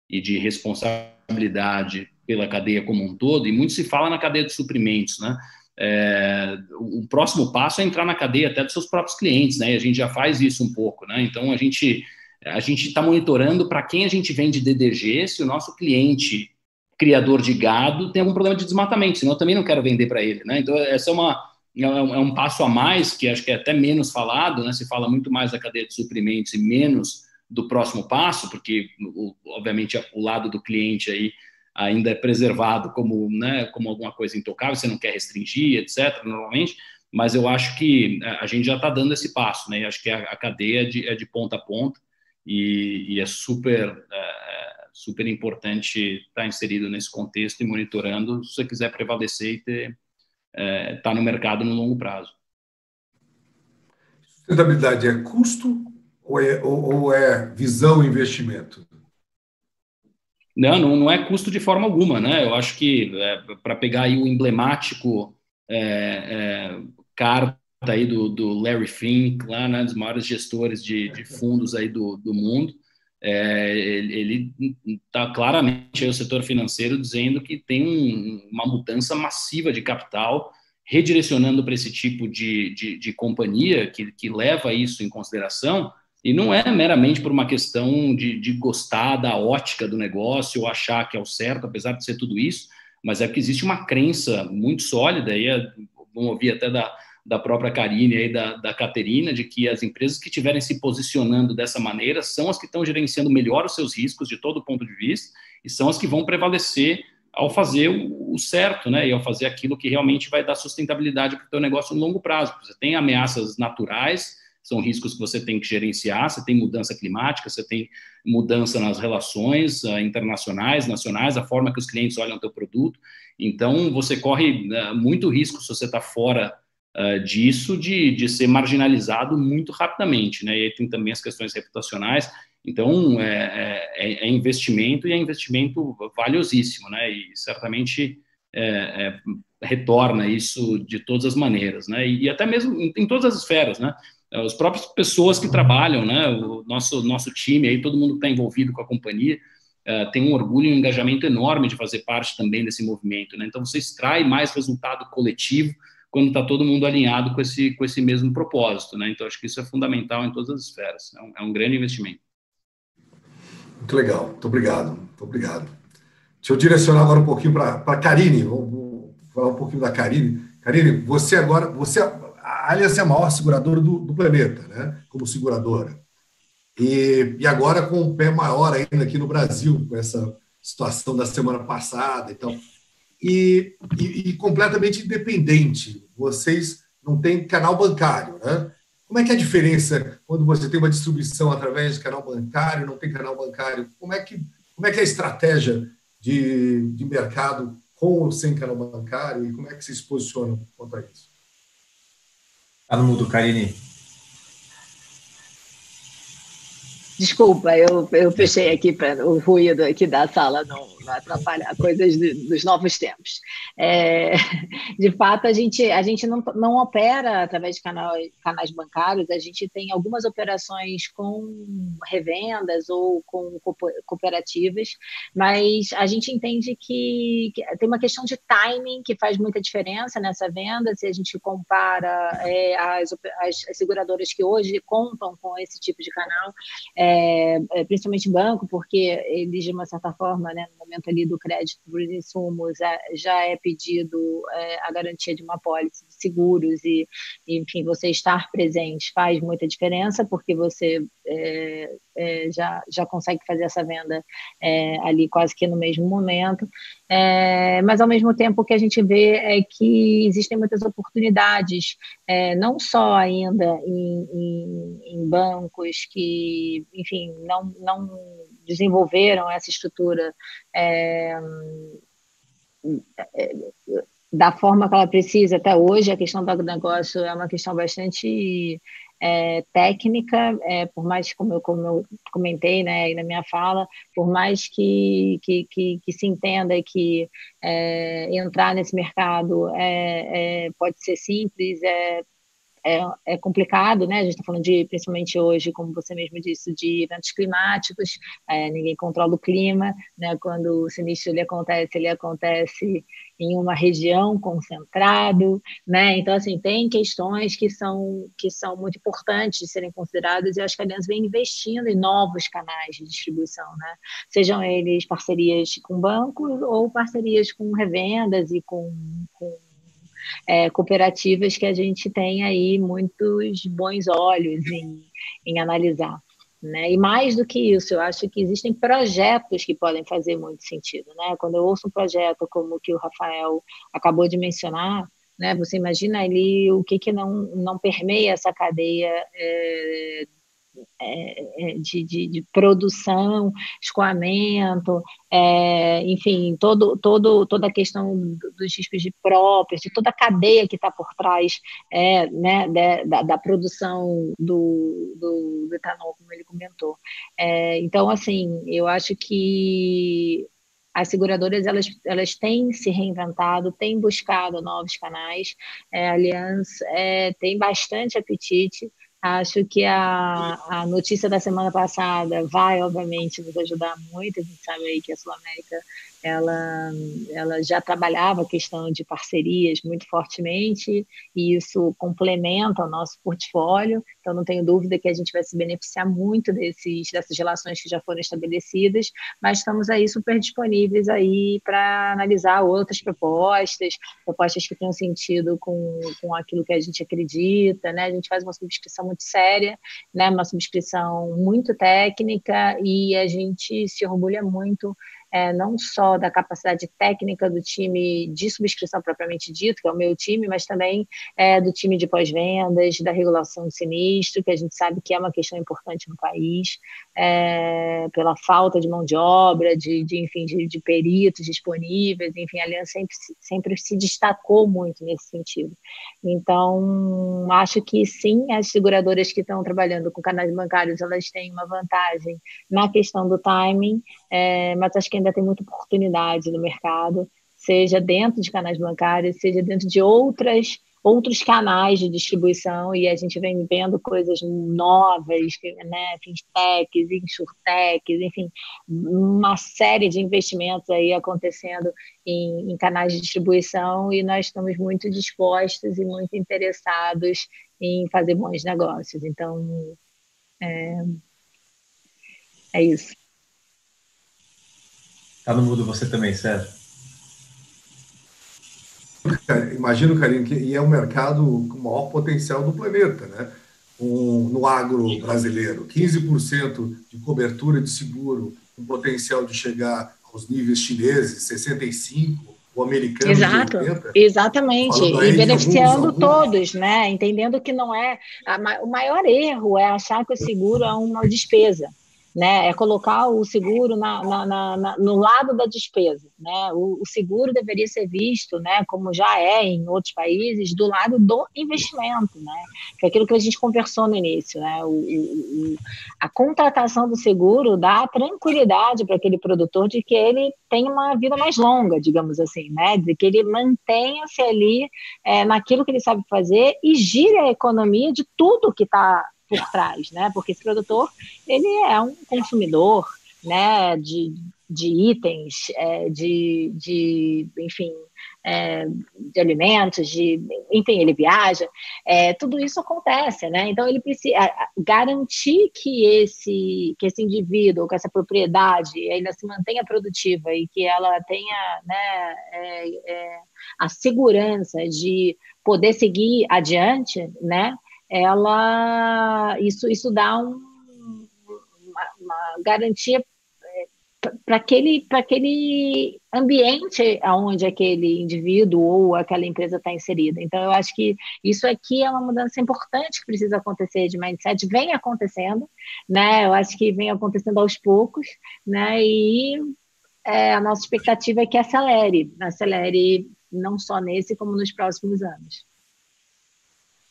e de responsabilidade pela cadeia como um todo e muito se fala na cadeia de suprimentos, né? É, o próximo passo é entrar na cadeia até dos seus próprios clientes, né? E a gente já faz isso um pouco, né? Então a gente a gente está monitorando para quem a gente vende DDG, se o nosso cliente criador de gado tem algum problema de desmatamento, senão eu também não quero vender para ele, né? Então, essa é uma é, é um passo a mais que acho que é até menos falado, né? Se fala muito mais da cadeia de suprimentos e menos do próximo passo, porque obviamente o lado do cliente aí ainda é preservado como, né, como alguma coisa intocável, você não quer restringir, etc. Normalmente, mas eu acho que a gente já está dando esse passo, né? Acho que a, a cadeia é de, é de ponta a ponta e, e é super é, super importante estar inserido nesse contexto e monitorando se você quiser prevalecer e é, estar tá no mercado no longo prazo. Sustentabilidade é custo ou é, ou, ou é visão e investimento? Não, não, não, é custo de forma alguma, né? Eu acho que é, para pegar aí o emblemático é, é, carta aí do, do Larry Fink, lá, né, dos maiores gestores de, de fundos aí do, do mundo, é, ele está claramente aí o setor financeiro dizendo que tem um, uma mudança massiva de capital redirecionando para esse tipo de, de, de, companhia que, que leva isso em consideração e não é meramente por uma questão de, de gostar da ótica do negócio ou achar que é o certo, apesar de ser tudo isso, mas é que existe uma crença muito sólida, e é, vamos ouvir até da, da própria Karine e da, da Caterina, de que as empresas que estiverem se posicionando dessa maneira são as que estão gerenciando melhor os seus riscos de todo ponto de vista e são as que vão prevalecer ao fazer o, o certo, né, e ao fazer aquilo que realmente vai dar sustentabilidade para o teu negócio no longo prazo. Você tem ameaças naturais, são riscos que você tem que gerenciar, você tem mudança climática, você tem mudança nas relações uh, internacionais, nacionais, a forma que os clientes olham o teu produto. Então, você corre uh, muito risco se você está fora uh, disso de, de ser marginalizado muito rapidamente, né? E aí tem também as questões reputacionais. Então, é, é, é investimento e é investimento valiosíssimo, né? E certamente é, é, retorna isso de todas as maneiras, né? E, e até mesmo em, em, todas as esferas, né? As próprias pessoas que trabalham, né? O nosso nosso time aí, todo mundo está envolvido com a companhia, uh, tem um orgulho e um engajamento enorme de fazer parte também desse movimento, né? Então você extrai mais resultado coletivo quando está todo mundo alinhado com esse, com esse mesmo propósito. Né? Então, acho que isso é fundamental em todas as esferas. É um, é um grande investimento. Muito legal. Muito obrigado. Muito obrigado. Deixa eu direcionar agora um pouquinho para a Karine. Vou, falar um pouquinho da Karine. Karine, você agora, você a Allianz é a maior seguradora do, do planeta, né? como seguradora. E, e, agora com um pé maior ainda aqui no Brasil, com essa situação da semana passada. Então, e, e, e completamente independente. Vocês não têm canal bancário, né? Como é que é a diferença quando você tem uma distribuição através de canal bancário, não tem canal bancário? Como é que, como é, que é a estratégia de, de mercado com ou sem canal bancário e como é que vocês se posicionam quanto a isso? Está no mudo, Karine. Desculpa, eu, eu fechei aqui para o ruído aqui da sala não, não atrapalhar coisas dos novos tempos. É, de fato, a gente, a gente não, não opera através de canal, canais bancários, a gente tem algumas operações com revendas ou com cooperativas, mas a gente entende que, que tem uma questão de timing que faz muita diferença nessa venda, se a gente compara é, as, as, as, seguradoras que hoje contam com esse tipo de canal. É, é, principalmente banco, porque eles, de uma certa forma, né, no momento ali do crédito dos insumos, é, já é pedido é, a garantia de uma pólice de seguros e, enfim, você estar presente faz muita diferença, porque você é, é, já, já consegue fazer essa venda ali quase que no mesmo momento. mas, ao mesmo tempo, o que a gente vê é que existem muitas oportunidades, não só ainda em, em, em bancos que enfim, não, não desenvolveram essa estrutura é, da forma que ela precisa até hoje. A questão do negócio é uma questão bastante é, técnica, é, por mais como eu, como eu comentei né, na minha fala, por mais que, que, que, que se entenda que é, entrar nesse mercado é, é, pode ser simples, é, é, é complicado, né? A gente está falando de, principalmente hoje, como você mesmo disse, de eventos climáticos, é, ninguém controla o clima, né? Quando o sinistro ele acontece, ele acontece em uma região concentrado, né? Então assim tem questões que são que são muito importantes de serem consideradas e acho que a Aliança vem investindo em novos canais de distribuição, né? Sejam eles parcerias com bancos ou parcerias com revendas e com, com é, cooperativas que a gente tem aí muitos bons olhos em, em analisar. Né? E mais do que isso, eu acho que existem projetos que podem fazer muito sentido. Né? Quando eu ouço um projeto como o que o Rafael acabou de mencionar, né? você imagina ali o que, que não, não permeia essa cadeia é, é, de, de, de, produção, escoamento, é, enfim, todo, todo, toda a questão dos riscos de próprios, de toda a cadeia que está por trás é, né, da, da, produção do, do, do, etanol, como ele comentou. É, então, assim, eu acho que as seguradoras elas, elas têm se reinventado, têm buscado novos canais, é, a Aliança é, tem bastante apetite Acho que a, a notícia da semana passada vai, obviamente, nos ajudar muito. A gente sabe aí que a Sul América ela, ela já trabalhava a questão de parcerias muito fortemente, e isso complementa o nosso portfólio, então não tenho dúvida que a gente vai se beneficiar muito desses, dessas relações que já foram estabelecidas, mas estamos aí super disponíveis aí para analisar outras propostas, propostas que tenham sentido com, com aquilo que a gente acredita, né? A gente faz uma subscrição muito séria, né? Uma subscrição muito técnica e a gente se orgulha muito é, não só da capacidade técnica do time de subscrição propriamente dito, que é o meu time, mas também é, do time de pós-vendas, da regulação de sinistro, que a gente sabe que é uma questão importante no país, é, pela falta de mão de obra, de, de enfim, de, de, peritos disponíveis, enfim, a Aliança sempre, sempre se destacou muito nesse sentido. Então, acho que sim, as seguradoras que estão trabalhando com canais bancários, elas têm uma vantagem na questão do timing, é, mas acho que ainda tem muita oportunidade no mercado, seja dentro de canais bancários, seja dentro de outras outros canais de distribuição e a gente vem vendo coisas novas, né, fintechs, insurtechs, enfim, uma série de investimentos aí acontecendo em, em, canais de distribuição e nós estamos muito dispostos e muito interessados em fazer bons negócios. Então, é, é isso. Tá no mudo você também, Sérgio. imagino, Karine, que é o mercado com o maior potencial do planeta, né? Um, no agro brasileiro, 15% de cobertura de seguro, com potencial de chegar aos níveis chineses, 65%, o americano. Exato, 80, exatamente. E beneficiando alguns, todos, né? Entendendo que não é. A, o maior erro é achar que o seguro é uma despesa né? É colocar o seguro na, na, na, no lado da despesa, né? O, o, seguro deveria ser visto, né? Como já é em outros países, do lado do investimento, né? Que é aquilo que a gente conversou no início, né? O, o, a contratação do seguro dá tranquilidade para aquele produtor de que ele tem uma vida mais longa, digamos assim, né? De que ele mantenha-se ali é, naquilo que ele sabe fazer e gire a economia de tudo que está por trás, né? Porque esse produtor ele é um consumidor, né? De, de itens, é, de, de, enfim, é, de alimentos, de, enfim, ele viaja, é, tudo isso acontece, né? Então ele precisa garantir que esse que esse indivíduo, que essa propriedade, ainda se mantenha produtiva e que ela tenha, né, é, é, a segurança de poder seguir adiante, né? Ela isso, isso dá um, uma, uma garantia é, para aquele, aquele ambiente onde aquele indivíduo ou aquela empresa está inserida. Então, eu acho que isso aqui é uma mudança importante que precisa acontecer de mindset, vem acontecendo, né? Eu acho que vem acontecendo aos poucos, né? E é, a nossa expectativa é que acelere, acelere não só nesse, como nos próximos anos.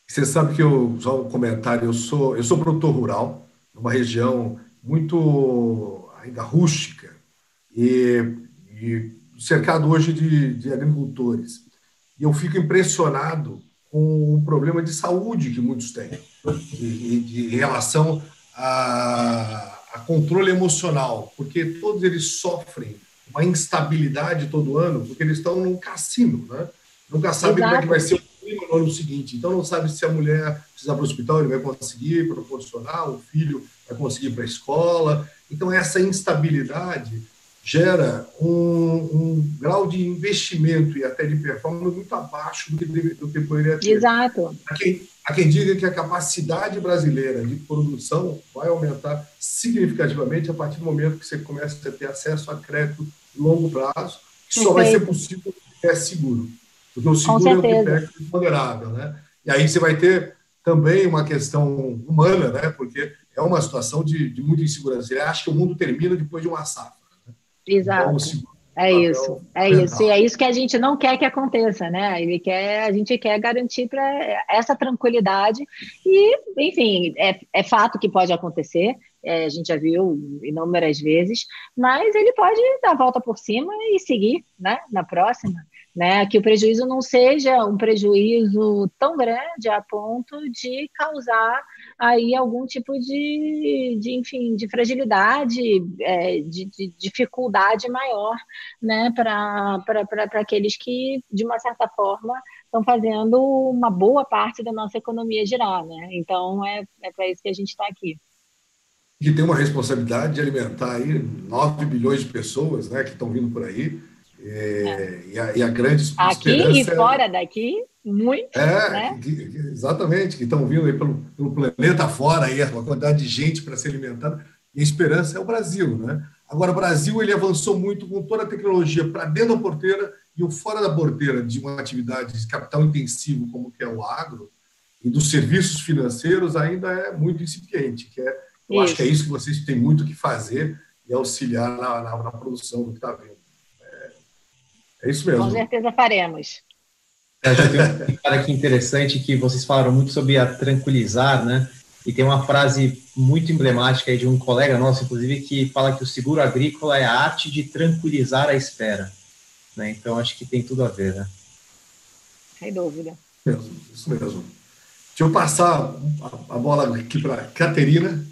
Você sabe que eu, só um comentário, eu sou, eu sou produtor rural, numa região muito ainda rústica e, e cercado hoje de, de, agricultores. E eu fico impressionado com o problema de saúde que muitos têm, de, de, em relação a, a controle emocional, porque todos eles sofrem uma instabilidade todo ano, porque eles estão num cassino, né? Nunca sabem como é que vai ser o clima no ano seguinte. Então, não sabe se a mulher precisar para o hospital, ele vai conseguir proporcionar, o filho vai conseguir para a escola. Então, essa instabilidade gera um, um, grau de investimento e até de performance muito abaixo do que, do que poderia ter. Exato. Há quem, há quem diga que a capacidade brasileira de produção vai aumentar significativamente a partir do momento que você começa a ter acesso a crédito de longo prazo, que só vai ser possível se é seguro. Porque o seguro é um critério ponderável, né? E aí você vai ter também uma questão humana, né? Porque é uma situação de, de muita insegurança. Ele acha que o mundo termina depois de uma safra. Né? Exato. Então, é isso, é isso. E é isso que a gente não quer que aconteça, né? Ele quer, a gente quer garantir para essa tranquilidade. E, enfim, é, é fato que pode acontecer, é, a gente já viu inúmeras vezes, mas ele pode dar a volta por cima e seguir né, na próxima né? Que o prejuízo não seja um prejuízo tão grande a ponto de causar aí algum tipo de, de enfim, de fragilidade, é, de, de, dificuldade maior, né? Para aqueles que, de uma certa forma, estão fazendo uma boa parte da nossa economia girar, né? Então, é, é para isso que a gente está aqui que tem uma responsabilidade de alimentar aí 9 bilhões de pessoas né, que estão vindo por aí, é, e, a, e, a, grande Aqui e é fora é, daqui, muito. É, né? que, que, exatamente, que estão vindo aí pelo, pelo planeta fora, aí, uma quantidade de gente para se alimentar. E a esperança é o Brasil. Né? Agora, o Brasil ele avançou muito com toda a tecnologia para dentro da porteira e o fora da porteira de uma atividade de capital intensivo, como que é o agro, e dos serviços financeiros ainda é muito incipiente. Que é, eu isso. acho que é isso que vocês têm muito que fazer e auxiliar na, na, na produção do que está vindo. É isso mesmo. Com certeza faremos. É, já tem um cara aqui interessante que vocês falaram muito sobre a tranquilizar, né? E tem uma frase muito emblemática aí de um colega nosso, inclusive, que fala que o seguro agrícola é a arte de tranquilizar a espera. Né? Então, acho que tem tudo a ver, né? Sem dúvida. Isso mesmo. Deixa eu passar a bola aqui para a Caterina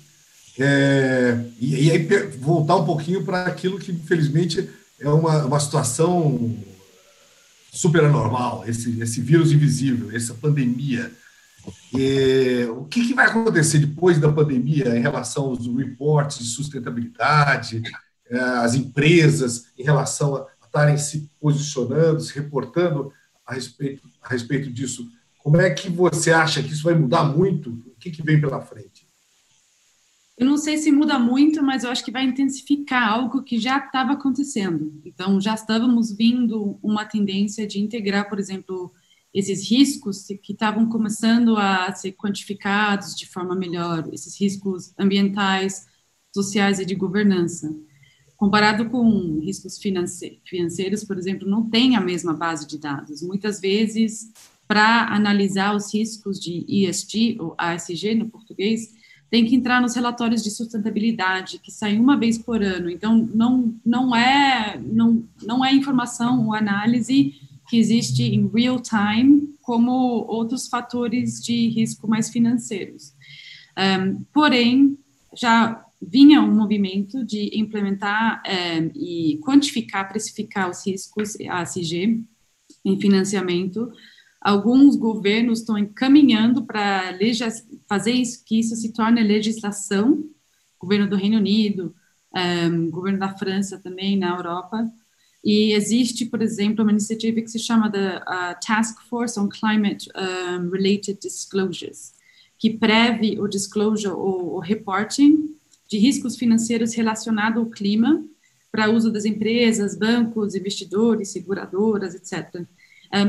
é, e, e aí voltar um pouquinho para aquilo que, infelizmente, é uma, uma situação super anormal, esse, esse vírus invisível, essa pandemia. E, o que, que, vai acontecer depois da pandemia em relação aos reportes de sustentabilidade, é, as empresas em relação a estarem se posicionando, se reportando a respeito, a respeito disso. Como é que você acha que isso vai mudar muito? O que, que vem pela frente? Eu não sei se muda muito, mas eu acho que vai intensificar algo que já estava acontecendo. Então, já estávamos vindo uma tendência de integrar, por exemplo, esses riscos que estavam começando a ser quantificados de forma melhor, esses riscos ambientais, sociais e de governança. Comparado com riscos financeiros, por exemplo, não tem a mesma base de dados. Muitas vezes, para analisar os riscos de ESG, ou ASG no português, tem que entrar nos relatórios de sustentabilidade, que saem uma vez por ano. Então, não, não, é, não, não é informação ou análise que existe em real time, como outros fatores de risco mais financeiros. Um, porém, já vinha um movimento de implementar um, e quantificar, precificar os riscos ASG em financiamento, alguns governos estão encaminhando para fazer isso, que isso se torne legislação, governo do Reino Unido, um, governo da França também, na Europa, e existe, por exemplo, uma iniciativa que se chama da Task Force on Climate um, Related Disclosures, que preve o disclosure, o, o reporting de riscos financeiros relacionados ao clima para uso das empresas, bancos, investidores, seguradoras, etc.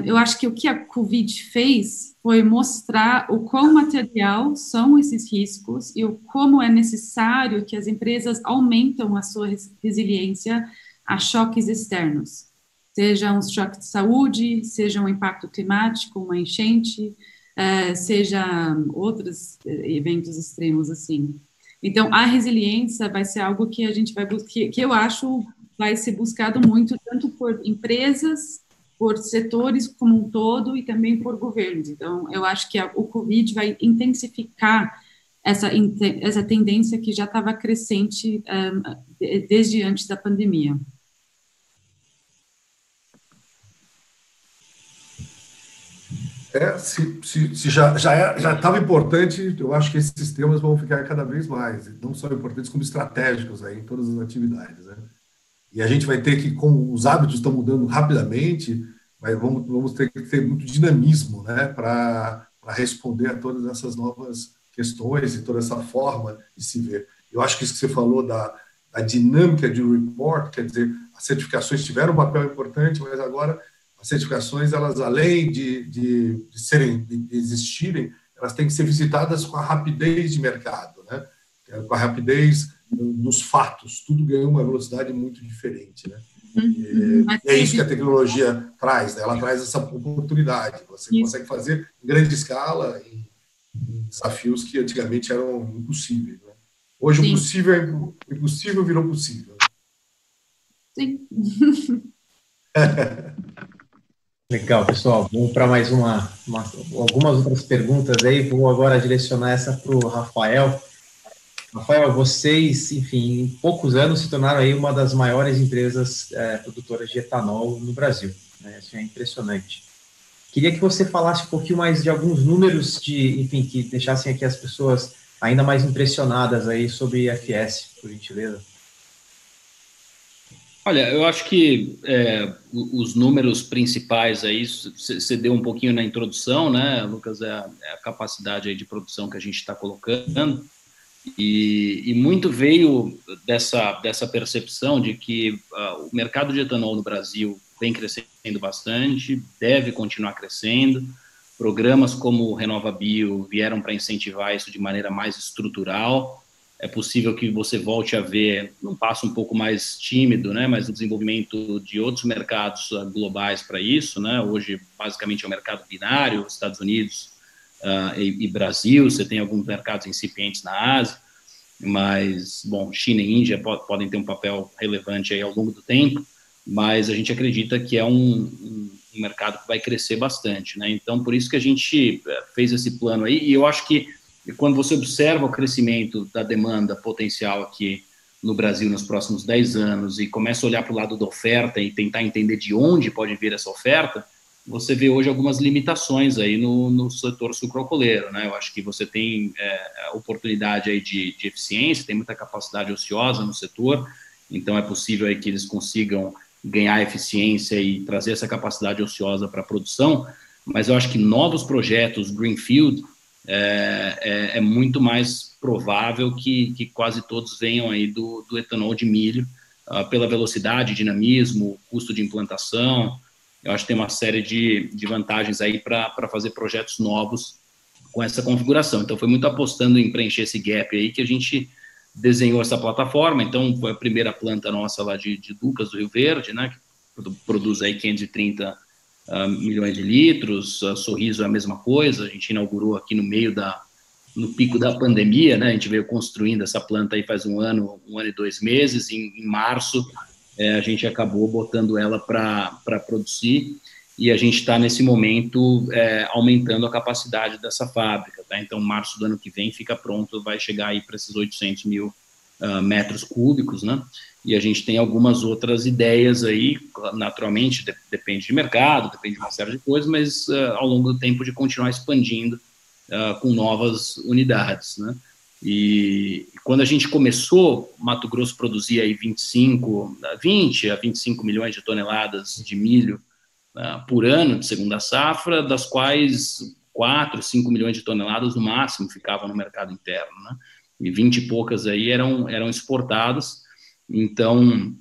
Eu acho que o que a Covid fez foi mostrar o quão material são esses riscos e o como é necessário que as empresas aumentam a sua resiliência a choques externos, seja um choque de saúde, seja um impacto climático, uma enchente, uh, seja outros eh, eventos extremos assim. Então, a resiliência vai ser algo que a gente vai que eu acho vai ser buscado muito tanto por empresas por setores como um todo e também por governos. Então, eu acho que a, o Covid vai intensificar essa, essa tendência que já estava crescente um, desde antes da pandemia. É, se, se, se já já já estava importante, eu acho que esses temas vão ficar cada vez mais, não só importantes como estratégicos aí em todas as atividades, né? E a gente vai ter que, como os hábitos estão mudando rapidamente, mas vamos, vamos ter que ter muito dinamismo né, para responder a todas essas novas questões e toda essa forma de se ver. Eu acho que isso que você falou da, da dinâmica de report, quer dizer, as certificações tiveram um papel importante, mas agora as certificações, elas além de, de, de serem, de existirem, elas têm que ser visitadas com a rapidez de mercado, né? com a rapidez dos fatos, tudo ganhou uma velocidade muito diferente, né? Uhum. E, é isso que a tecnologia traz, né? ela traz essa oportunidade. Você isso. consegue fazer em grande escala em, em, desafios que antigamente eram impossíveis. Né? Hoje Sim. o possível, é o impossível virou possível. Sim. Legal, pessoal. Vamos para mais uma, uma, algumas outras perguntas aí. Vou agora direcionar essa para o Rafael. Rafael, vocês, enfim, em poucos anos se tornaram aí uma das maiores empresas é, produtoras de etanol no Brasil. Né? Isso é impressionante. Queria que você falasse um pouquinho mais de alguns números de, enfim, que deixassem aqui as pessoas ainda mais impressionadas aí sobre IFS, por gentileza. Olha, eu acho que é, os números principais aí, você deu um pouquinho na introdução, né, Lucas, é a, é a capacidade aí de produção que a gente está colocando. E, e, muito veio dessa, dessa percepção de que uh, o mercado de etanol no Brasil vem crescendo bastante, deve continuar crescendo. Programas como o Renova Bio vieram para incentivar isso de maneira mais estrutural. É possível que você volte a ver um passo um pouco mais tímido, né, mas o desenvolvimento de outros mercados uh, globais para isso. Né? Hoje, basicamente, é um mercado binário, Estados Unidos, uh, e, e, Brasil, você tem alguns mercados incipientes na Ásia, mas, bom, China e Índia podem ter um papel relevante aí ao longo do tempo, mas a gente acredita que é um, um, mercado que vai crescer bastante, né? Então, por isso que a gente eh, fez esse plano aí, e eu acho que quando você observa o crescimento da demanda potencial aqui no Brasil nos próximos 10 anos e começa a olhar para o lado da oferta e tentar entender de onde pode vir essa oferta, você vê hoje algumas limitações aí no, no setor sucroalcooleiro, né? Eu acho que você tem é, oportunidade aí de, de, eficiência, tem muita capacidade ociosa no setor, então é possível aí que eles consigam ganhar eficiência e trazer essa capacidade ociosa para a produção, mas eu acho que novos projetos, Greenfield, é, é, é muito mais provável que, que, quase todos venham aí do, do etanol de milho, uh, pela velocidade, dinamismo, custo de implantação. Eu acho que tem uma série de, de vantagens aí para fazer projetos novos com essa configuração. Então, foi muito apostando em preencher esse gap aí que a gente desenhou essa plataforma. Então, foi a primeira planta nossa lá de, de Lucas do Rio Verde, né, que produz aí 530 uh, ah, milhões de litros. A Sorriso é a mesma coisa. A gente inaugurou aqui no meio da no pico da pandemia, né? A gente veio construindo essa planta aí faz um ano, um ano e dois meses. Em, em março, é, a gente acabou botando ela para produzir e a gente está nesse momento é, aumentando a capacidade dessa fábrica. Tá? Então, março do ano que vem fica pronto, vai chegar aí para esses 800 mil uh, metros cúbicos, né? E a gente tem algumas outras ideias aí, naturalmente, de, depende de mercado, depende de uma série de coisas, mas uh, ao longo do tempo de continuar expandindo uh, com novas unidades, né? E quando a gente começou, Mato Grosso produzia aí 25, 20 a 25 milhões de toneladas de milho uh, por ano de segunda safra, das quais 4, 5 milhões de toneladas no máximo ficavam no mercado interno, né? E 20 e poucas aí eram, eram exportadas. Então,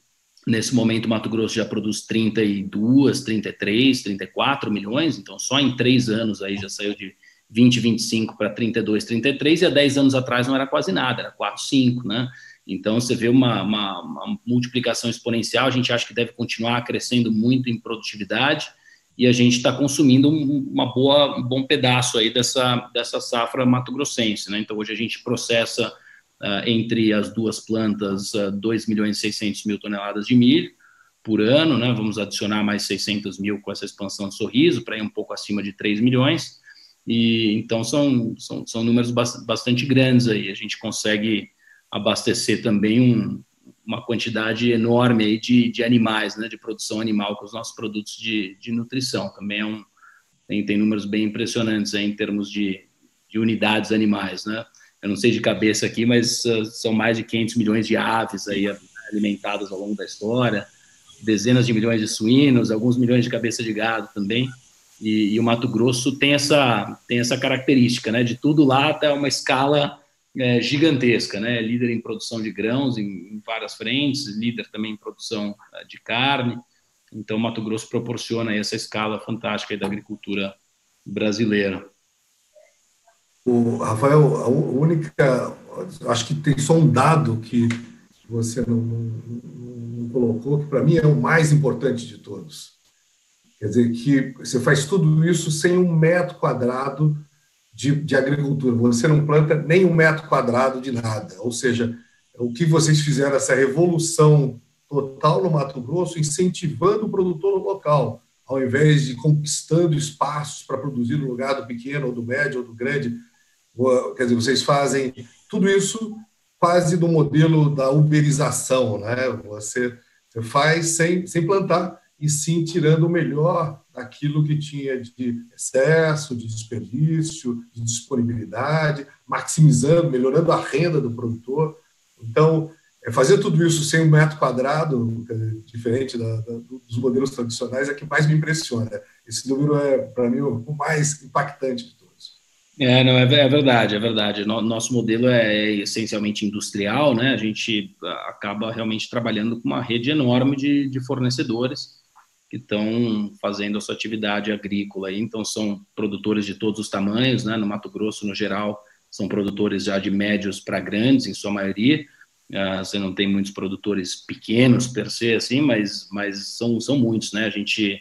nesse momento, Mato Grosso já produz 32, 33, 34 milhões. Então, só em três anos aí já saiu de 20, 25 para 32, 33. E há 10 anos atrás não era quase nada, era 4, 5, né? Então, você vê uma, uma, uma multiplicação exponencial. A gente acha que deve continuar crescendo muito em produtividade e a gente está consumindo uma boa, um bom pedaço aí dessa, dessa safra mato-grossense. Né? Então, hoje a gente processa uh, entre as duas plantas uh, 2 milhões e 600 mil toneladas de milho por ano, né? vamos adicionar mais 600 mil com essa expansão de sorriso, para ir um pouco acima de 3 milhões, e então são, são, são números bastante grandes aí, a gente consegue abastecer também um, uma quantidade enorme aí de, de animais, né, de produção animal com os nossos produtos de, de nutrição. Também é um, tem, tem números bem impressionantes aí em termos de, de unidades animais, né? Eu não sei de cabeça aqui, mas uh, são mais de 500 milhões de aves aí alimentadas ao longo da história, dezenas de milhões de suínos, alguns milhões de cabeça de gado também. E, e o Mato Grosso tem essa, tem essa característica, né? De tudo lá até uma escala é, gigantesca, né? Líder em produção de grãos em, em, várias frentes, líder também em produção é, de carne. Então, Mato Grosso proporciona essa escala fantástica da agricultura brasileira. O Rafael, a única, acho que tem só um dado que você não, não, não colocou, que para mim é o mais importante de todos. Quer dizer, que você faz tudo isso sem um metro quadrado de, de agricultura. Você não planta nem um metro quadrado de nada. Ou seja, o que vocês fizeram, essa revolução total no Mato Grosso, incentivando o produtor local, ao invés de conquistando espaços para produzir no lugar do pequeno, ou do médio, ou do grande. Quer dizer, vocês fazem tudo isso quase do modelo da uberização, né? Você, você faz sem, sem plantar e sim tirando o melhor daquilo que tinha de excesso, de desperdício, de disponibilidade, maximizando, melhorando a renda do produtor. Então, é fazer tudo isso sem um metro quadrado, diferente da, da, dos modelos tradicionais, é que mais me impressiona. Esse número é, para mim, o mais impactante de todos. É, não, é, é verdade, é verdade. Nosso modelo é essencialmente industrial, né? A gente acaba realmente trabalhando com uma rede enorme de, de fornecedores que estão fazendo a sua atividade agrícola. Então, são produtores de todos os tamanhos, né? No Mato Grosso, no geral, são produtores já de médios para grandes, em sua maioria. Uh, você não tem muitos produtores pequenos, per se, assim, mas, mas são, são muitos, né? A gente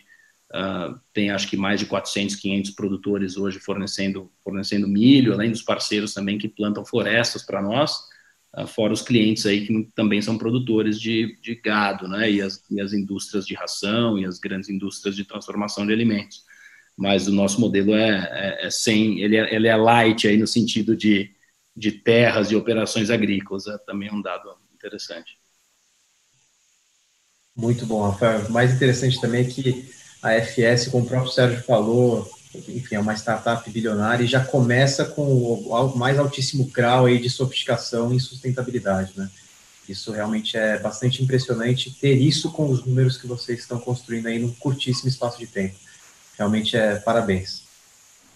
uh, tem, acho que, mais de 400, 500 produtores hoje fornecendo, fornecendo milho, além dos parceiros também que plantam florestas para nós. Ah, fora os clientes aí que também são produtores de, de gado, né, e as, e as indústrias de ração e as grandes indústrias de transformação de alimentos. Mas o nosso modelo é, é, é sem, ele é, ele é light aí no sentido de, de terras e operações agrícolas, é também um dado interessante. Muito bom, Rafael. O mais interessante também é que a FS, como o próprio Sérgio falou, enfim, é uma startup bilionária e já começa com o mais altíssimo grau aí de sofisticação e sustentabilidade, né? Isso realmente é bastante impressionante ter isso com os números que vocês estão construindo aí num curtíssimo espaço de tempo. Realmente é parabéns.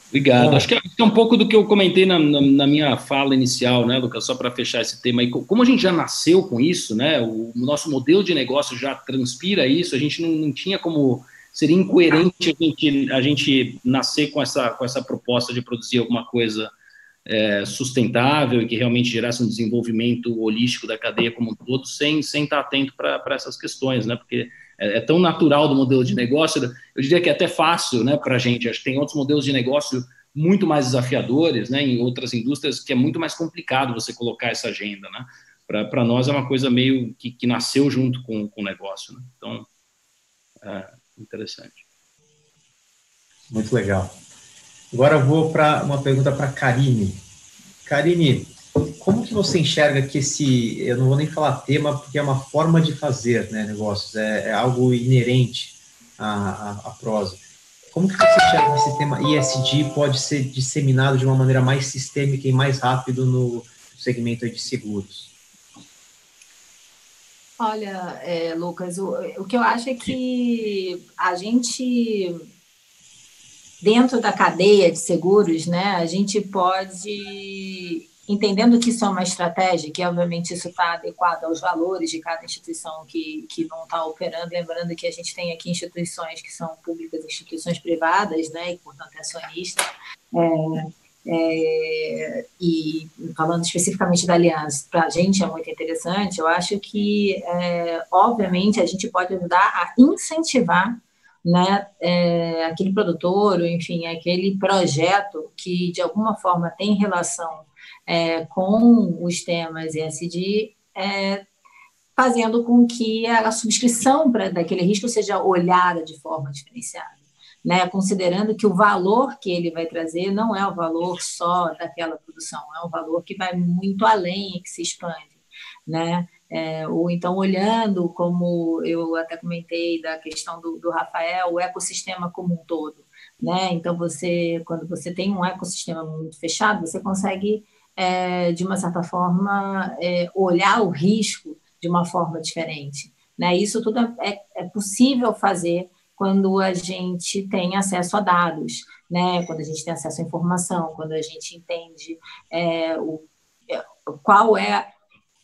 Obrigado. Acho que é um pouco do que eu comentei na, na, na minha fala inicial, né, Lucas? Só para fechar esse tema aí. Como a gente já nasceu com isso, né? O, o nosso modelo de negócio já transpira isso, a gente não, não tinha como. Seria incoerente a gente, a gente nascer com essa, com essa proposta de produzir alguma coisa é, sustentável e que realmente gerasse um desenvolvimento holístico da cadeia como um todo, sem, sem estar atento para essas questões, né? Porque é, é, tão natural do modelo de negócio, eu diria que é até fácil né, para a gente. Acho que tem outros modelos de negócio muito mais desafiadores, né, em outras indústrias, que é muito mais complicado você colocar essa agenda. Né? Para nós é uma coisa meio que, que nasceu junto com, com o negócio. Né? Então, é interessante. Muito legal. Agora eu vou para uma pergunta para Karine. Karine, como que você enxerga que esse, eu não vou nem falar tema, porque é uma forma de fazer né, negócios, é, é algo inerente à, à, à, prosa. Como que você enxerga que esse tema ISD pode ser disseminado de uma maneira mais sistêmica e mais rápido no segmento de seguros? Olha, é, Lucas, o, o que eu acho é que a gente dentro da cadeia de seguros, né, a gente pode entendendo que isso é uma estratégia, que obviamente isso está adequado aos valores de cada instituição que, que não está operando, lembrando que a gente tem aqui instituições que são públicas, instituições privadas, né, e portanto acionista, é, é, e falando especificamente da aliança, para a gente é muito interessante, eu acho que, é, obviamente, a gente pode ajudar a incentivar né, é, aquele produtor, enfim, aquele projeto que de alguma forma tem relação é, com os temas ESG, é, fazendo com que a subscrição para daquele risco seja olhada de forma diferenciada. Né, considerando que o valor que ele vai trazer não é o valor só daquela produção, é um valor que vai muito além e que se expande. Né? É, ou então olhando, como eu até comentei da questão do, do Rafael, o ecossistema como um todo. Né? Então, você, quando você tem um ecossistema muito fechado, você consegue é, de uma certa forma, é, olhar o risco de uma forma diferente. Né? Isso tudo é, é possível fazer quando a gente tem acesso a dados, né? quando a gente tem acesso à informação, quando a gente entende é, o, é, qual é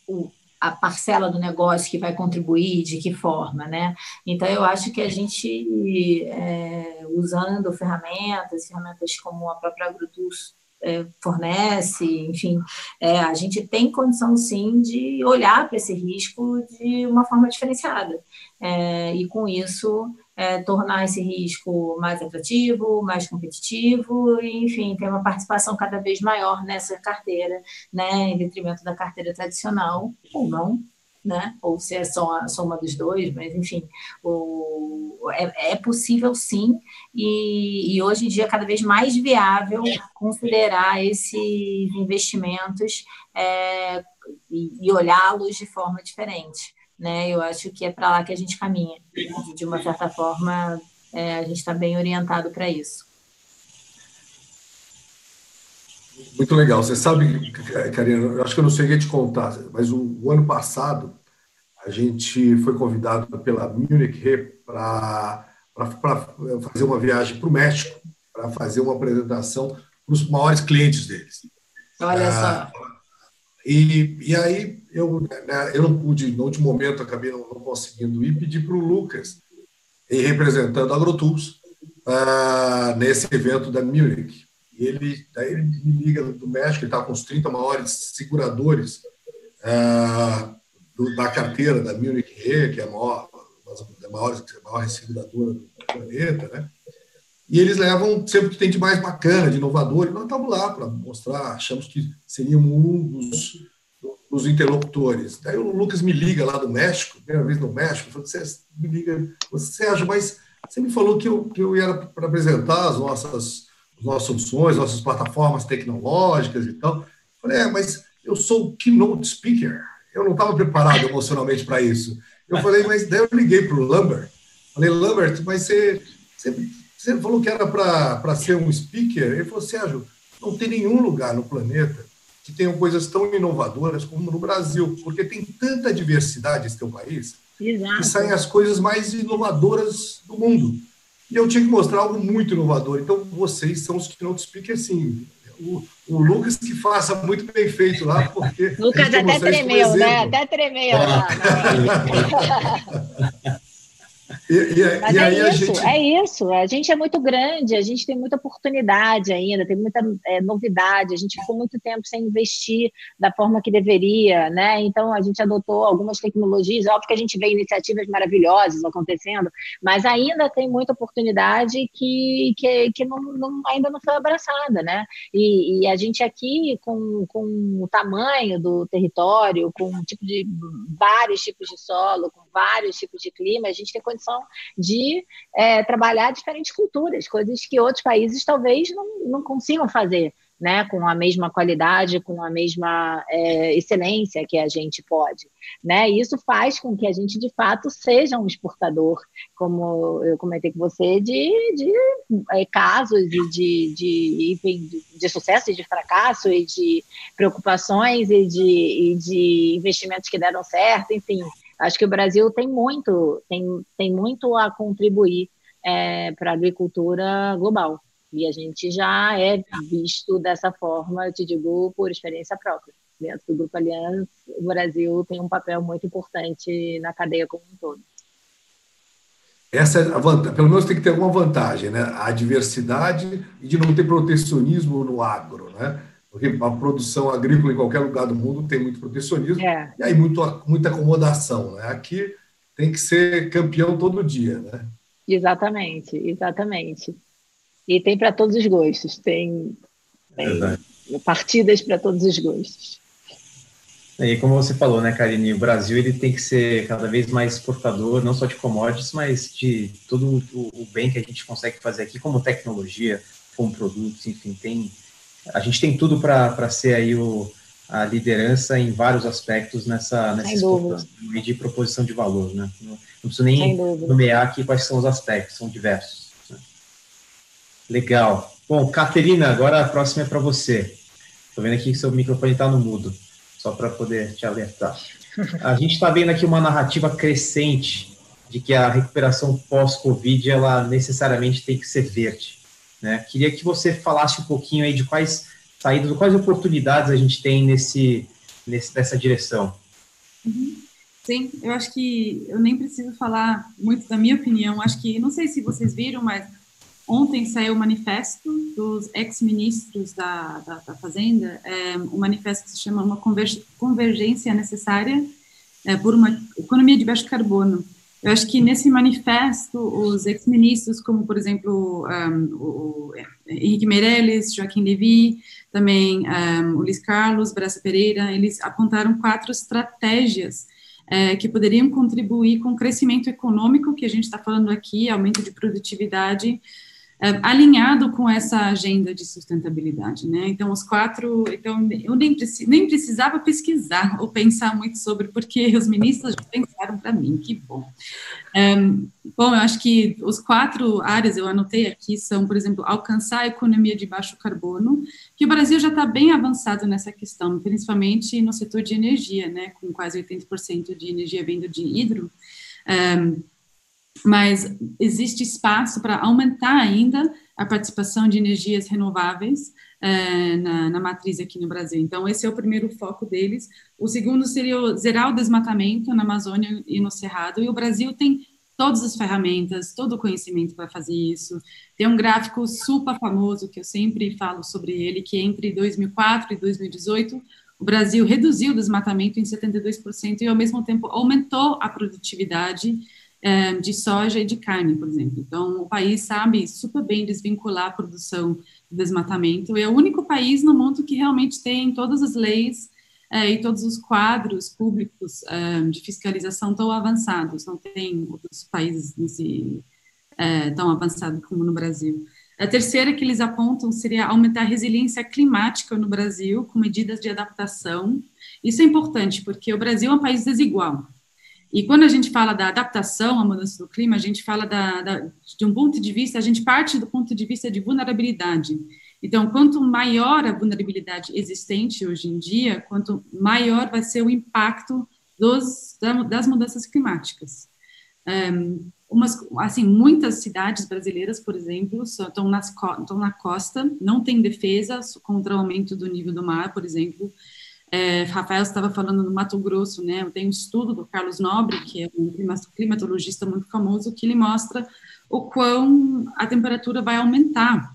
o, a parcela do negócio que vai contribuir, de que forma, né? Então, eu acho que a gente, é, usando ferramentas, ferramentas como a própria AgroTools é, fornece, enfim, é, a gente tem condição sim de olhar para esse risco de uma forma diferenciada é, e com isso é, tornar esse risco mais atrativo, mais competitivo, e, enfim, ter uma participação cada vez maior nessa carteira, né, em detrimento da carteira tradicional ou não, né? Ou se é só a soma dos dois, mas enfim, o, é, é possível sim, e, e, hoje em dia é cada vez mais viável considerar esses investimentos é, e, e olhá-los de forma diferente. Né? Eu acho que é para lá que a gente caminha. De uma certa forma, é, a gente está bem orientado para isso. Muito legal. Você sabe, Karina, acho que eu não cheguei a te contar, mas o, o ano passado a gente foi convidado pela Munich Re para fazer uma viagem para o México, para fazer uma apresentação para os maiores clientes deles. Olha ah, só. E, e aí eu, né, eu não pude, no último momento, acabei não, não conseguindo ir, pedir para o Lucas, representando a AgroTools, ah, nesse evento da Munich. E ele, daí ele me liga do México, ele está com os 30 maiores seguradores uh, do, da carteira da Munich Re, que é a maior, das maiores, a maior seguradora do planeta, né? E eles levam sempre que tem de mais bacana, de inovador, e nós estamos lá para mostrar, achamos que seríamos um dos, dos, interlocutores. Daí o Lucas me liga lá do México, primeira vez no México, falou, você me liga, você Sérgio, mas você me falou que eu, que eu ia para apresentar as nossas soluções, nossas plataformas tecnológicas e tal. Falei, é, mas eu sou o keynote speaker. Eu não estava preparado emocionalmente para isso. Eu falei, mas daí eu liguei para o Lambert. Falei, Lambert, mas você, você, você falou que era para ser um speaker? Ele falou, Sérgio, não tem nenhum lugar no planeta que tenham coisas tão inovadoras como no Brasil, porque tem tanta diversidade esse teu país Exato. que saem as coisas mais inovadoras do mundo. E eu tinha que mostrar algo muito inovador. Então, vocês são os que não te expliquem assim. O, o, Lucas que faça muito bem feito lá, porque. Lucas até tremeu, né? Até tremeu lá. E, e, Mas e é isso, gente... é isso. A gente é muito grande, a gente tem muita oportunidade ainda, tem muita é, novidade. A gente ficou muito tempo sem investir da forma que deveria, né? Então a gente adotou algumas tecnologias. Óbvio que a gente vê iniciativas maravilhosas acontecendo, mas ainda tem muita oportunidade que, que, que não, não, ainda não foi abraçada, né? E, e, a gente aqui com, com o tamanho do território, com tipo de vários tipos de solo, com vários tipos de clima, a gente tem condição de é, trabalhar diferentes culturas, coisas que outros países talvez não, não consigam fazer. Né, com a mesma qualidade, com a mesma é, excelência que a gente pode. Né? E isso faz com que a gente, de fato, seja um exportador, como eu comentei com você, de, de é, casos de, de, de, de, sucesso e de fracasso, e de preocupações e de, e de investimentos que deram certo, enfim. Acho que o Brasil tem muito, tem, tem muito a contribuir é, para a agricultura global. E a gente já é visto dessa forma, eu te digo, por experiência própria. Dentro do Grupo Aliança, o Brasil tem um papel muito importante na cadeia como um todo. Essa é a vantagem, pelo menos tem que ter alguma vantagem, né? A diversidade e de não ter protecionismo no agro, né? Porque a produção agrícola em qualquer lugar do mundo tem muito protecionismo é. e aí muito, muita acomodação. Né? Aqui tem que ser campeão todo dia. Né? Exatamente, exatamente. E tem para todos os gostos, tem, tem partidas para todos os gostos. E como você falou, né, Karine, o Brasil ele tem que ser cada vez mais exportador, não só de commodities, mas de todo o, o bem que a gente consegue fazer aqui, como tecnologia, como produtos, enfim, tem a gente tem tudo para ser aí o, a liderança em vários aspectos nessa, nessa exportação e de proposição de valor, né? Não, não preciso nem nomear aqui quais são os aspectos, são diversos. Né? Legal. Bom, Caterina, agora a próxima é para você. Estou vendo aqui que seu microfone está no mudo, só para poder te alertar. A gente está vendo aqui uma narrativa crescente de que a recuperação pós-Covid, ela necessariamente tem que ser verde. Né? Queria que você falasse um pouquinho aí de quais saídas, quais oportunidades a gente tem nesse, nesse nessa direção. Uhum. Sim, eu acho que eu nem preciso falar muito da minha opinião. Acho que, não sei se vocês viram, mas ontem saiu o manifesto dos ex-ministros da, da, da, Fazenda, é, um manifesto que se chama Uma Convergência Necessária é, por uma Economia de Baixo Carbono. Eu acho que nesse manifesto, os ex-ministros, como, por exemplo, um, o Henrique Meirelles, Joaquim Levy, também um, o Luiz Carlos Braça Pereira, eles apontaram quatro estratégias é, que poderiam contribuir com o crescimento econômico que a gente está falando aqui, aumento de produtividade, alinhado com essa agenda de sustentabilidade, né? Então, os quatro, então, eu nem, nem precisava pesquisar ou pensar muito sobre, porque os ministros pensaram para mim, que bom. É, bom, eu acho que os quatro áreas eu anotei aqui são, por exemplo, alcançar a economia de baixo carbono, que o Brasil já está bem avançado nessa questão, principalmente no setor de energia, né? Com quase 80% de energia vindo de hidro. É, mas existe espaço para aumentar ainda a participação de energias renováveis é, na, na, matriz aqui no Brasil. Então, esse é o primeiro foco deles. O segundo seria o, zerar o desmatamento na Amazônia e no Cerrado, e o Brasil tem todas as ferramentas, todo o conhecimento para fazer isso. Tem um gráfico super famoso que eu sempre falo sobre ele, que entre 2004 e 2018, o Brasil reduziu o desmatamento em 72% e, ao mesmo tempo, aumentou a produtividade é, de soja e de carne, por exemplo. Então, o país sabe super bem desvincular a produção do desmatamento. É o único país no mundo que realmente tem todas as leis é, e todos os quadros públicos é, de fiscalização tão avançados. Não tem outros países nesse, tão avançado como no Brasil. A terceira que eles apontam seria aumentar a resiliência climática no Brasil com medidas de adaptação. Isso é importante porque o Brasil é um país desigual. E quando a gente fala da adaptação à mudança do clima, a gente fala da, da, de um ponto de vista, a gente parte do ponto de vista de vulnerabilidade. Então, quanto maior a vulnerabilidade existente hoje em dia, quanto maior vai ser o impacto dos, das mudanças climáticas. Um, umas, assim, muitas cidades brasileiras, por exemplo, estão, nas, estão na costa, não tem defesa contra o aumento do nível do mar, por exemplo. É, Rafael estava falando no Mato Grosso, né? Tem um estudo do Carlos Nobre, que é um climatologista muito famoso, que ele mostra o quão a temperatura vai aumentar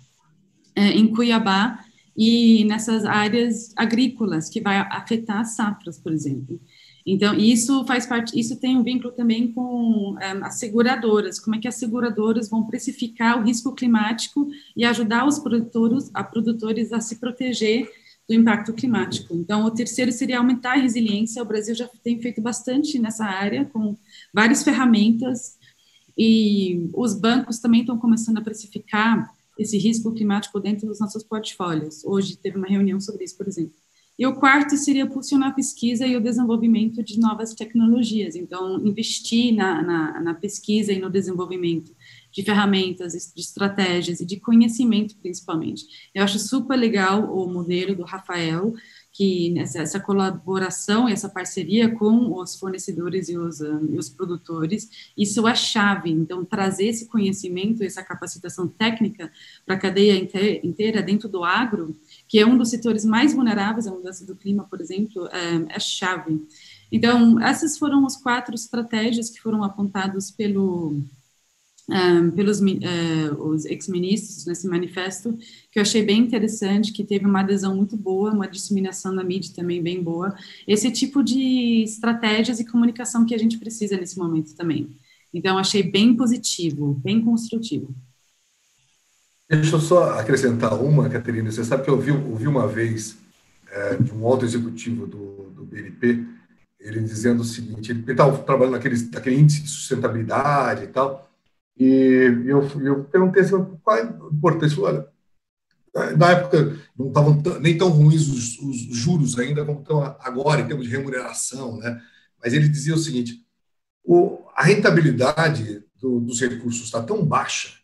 é, em Cuiabá e nessas áreas agrícolas, que vai afetar as safras, por exemplo. Então, isso faz parte, isso tem um vínculo também com um, as seguradoras, como é que as seguradoras vão precificar o risco climático e ajudar os produtores a, produtores a se proteger do impacto climático. Então, o terceiro seria aumentar a resiliência, o Brasil já tem feito bastante nessa área, com várias ferramentas, e os bancos também estão começando a precificar esse risco climático dentro dos nossos portfólios. Hoje teve uma reunião sobre isso, por exemplo. E o quarto seria impulsionar a pesquisa e o desenvolvimento de novas tecnologias. Então, investir na, na, na pesquisa e no desenvolvimento de ferramentas, de estratégias e de conhecimento, principalmente. Eu acho super legal o modelo do Rafael, que essa, colaboração e essa parceria com os fornecedores e os, um, e os produtores, isso é chave. Então, trazer esse conhecimento, essa capacitação técnica para a cadeia inteira dentro do agro, que é um dos setores mais vulneráveis à mudança do clima, por exemplo, é, é chave. Então, essas foram as quatro estratégias que foram apontadas pelo um, pelos uh, os ex-ministros nesse manifesto, que eu achei bem interessante, que teve uma adesão muito boa, uma disseminação na mídia também bem boa. Esse tipo de estratégias e comunicação que a gente precisa nesse momento também. Então, achei bem positivo, bem construtivo. Deixa eu só acrescentar uma, Caterina. Você sabe que eu ouvi, uma vez é, de um alto executivo do, do BNP, ele dizendo o seguinte: ele estava trabalhando naquele, naquele índice de sustentabilidade e tal, e eu, eu perguntei assim, qual é a importância? Olha, na época não estavam nem tão ruins os, os, juros ainda como estão agora em termos de remuneração, né? Mas ele dizia o seguinte: o, a rentabilidade do, dos recursos está tão baixa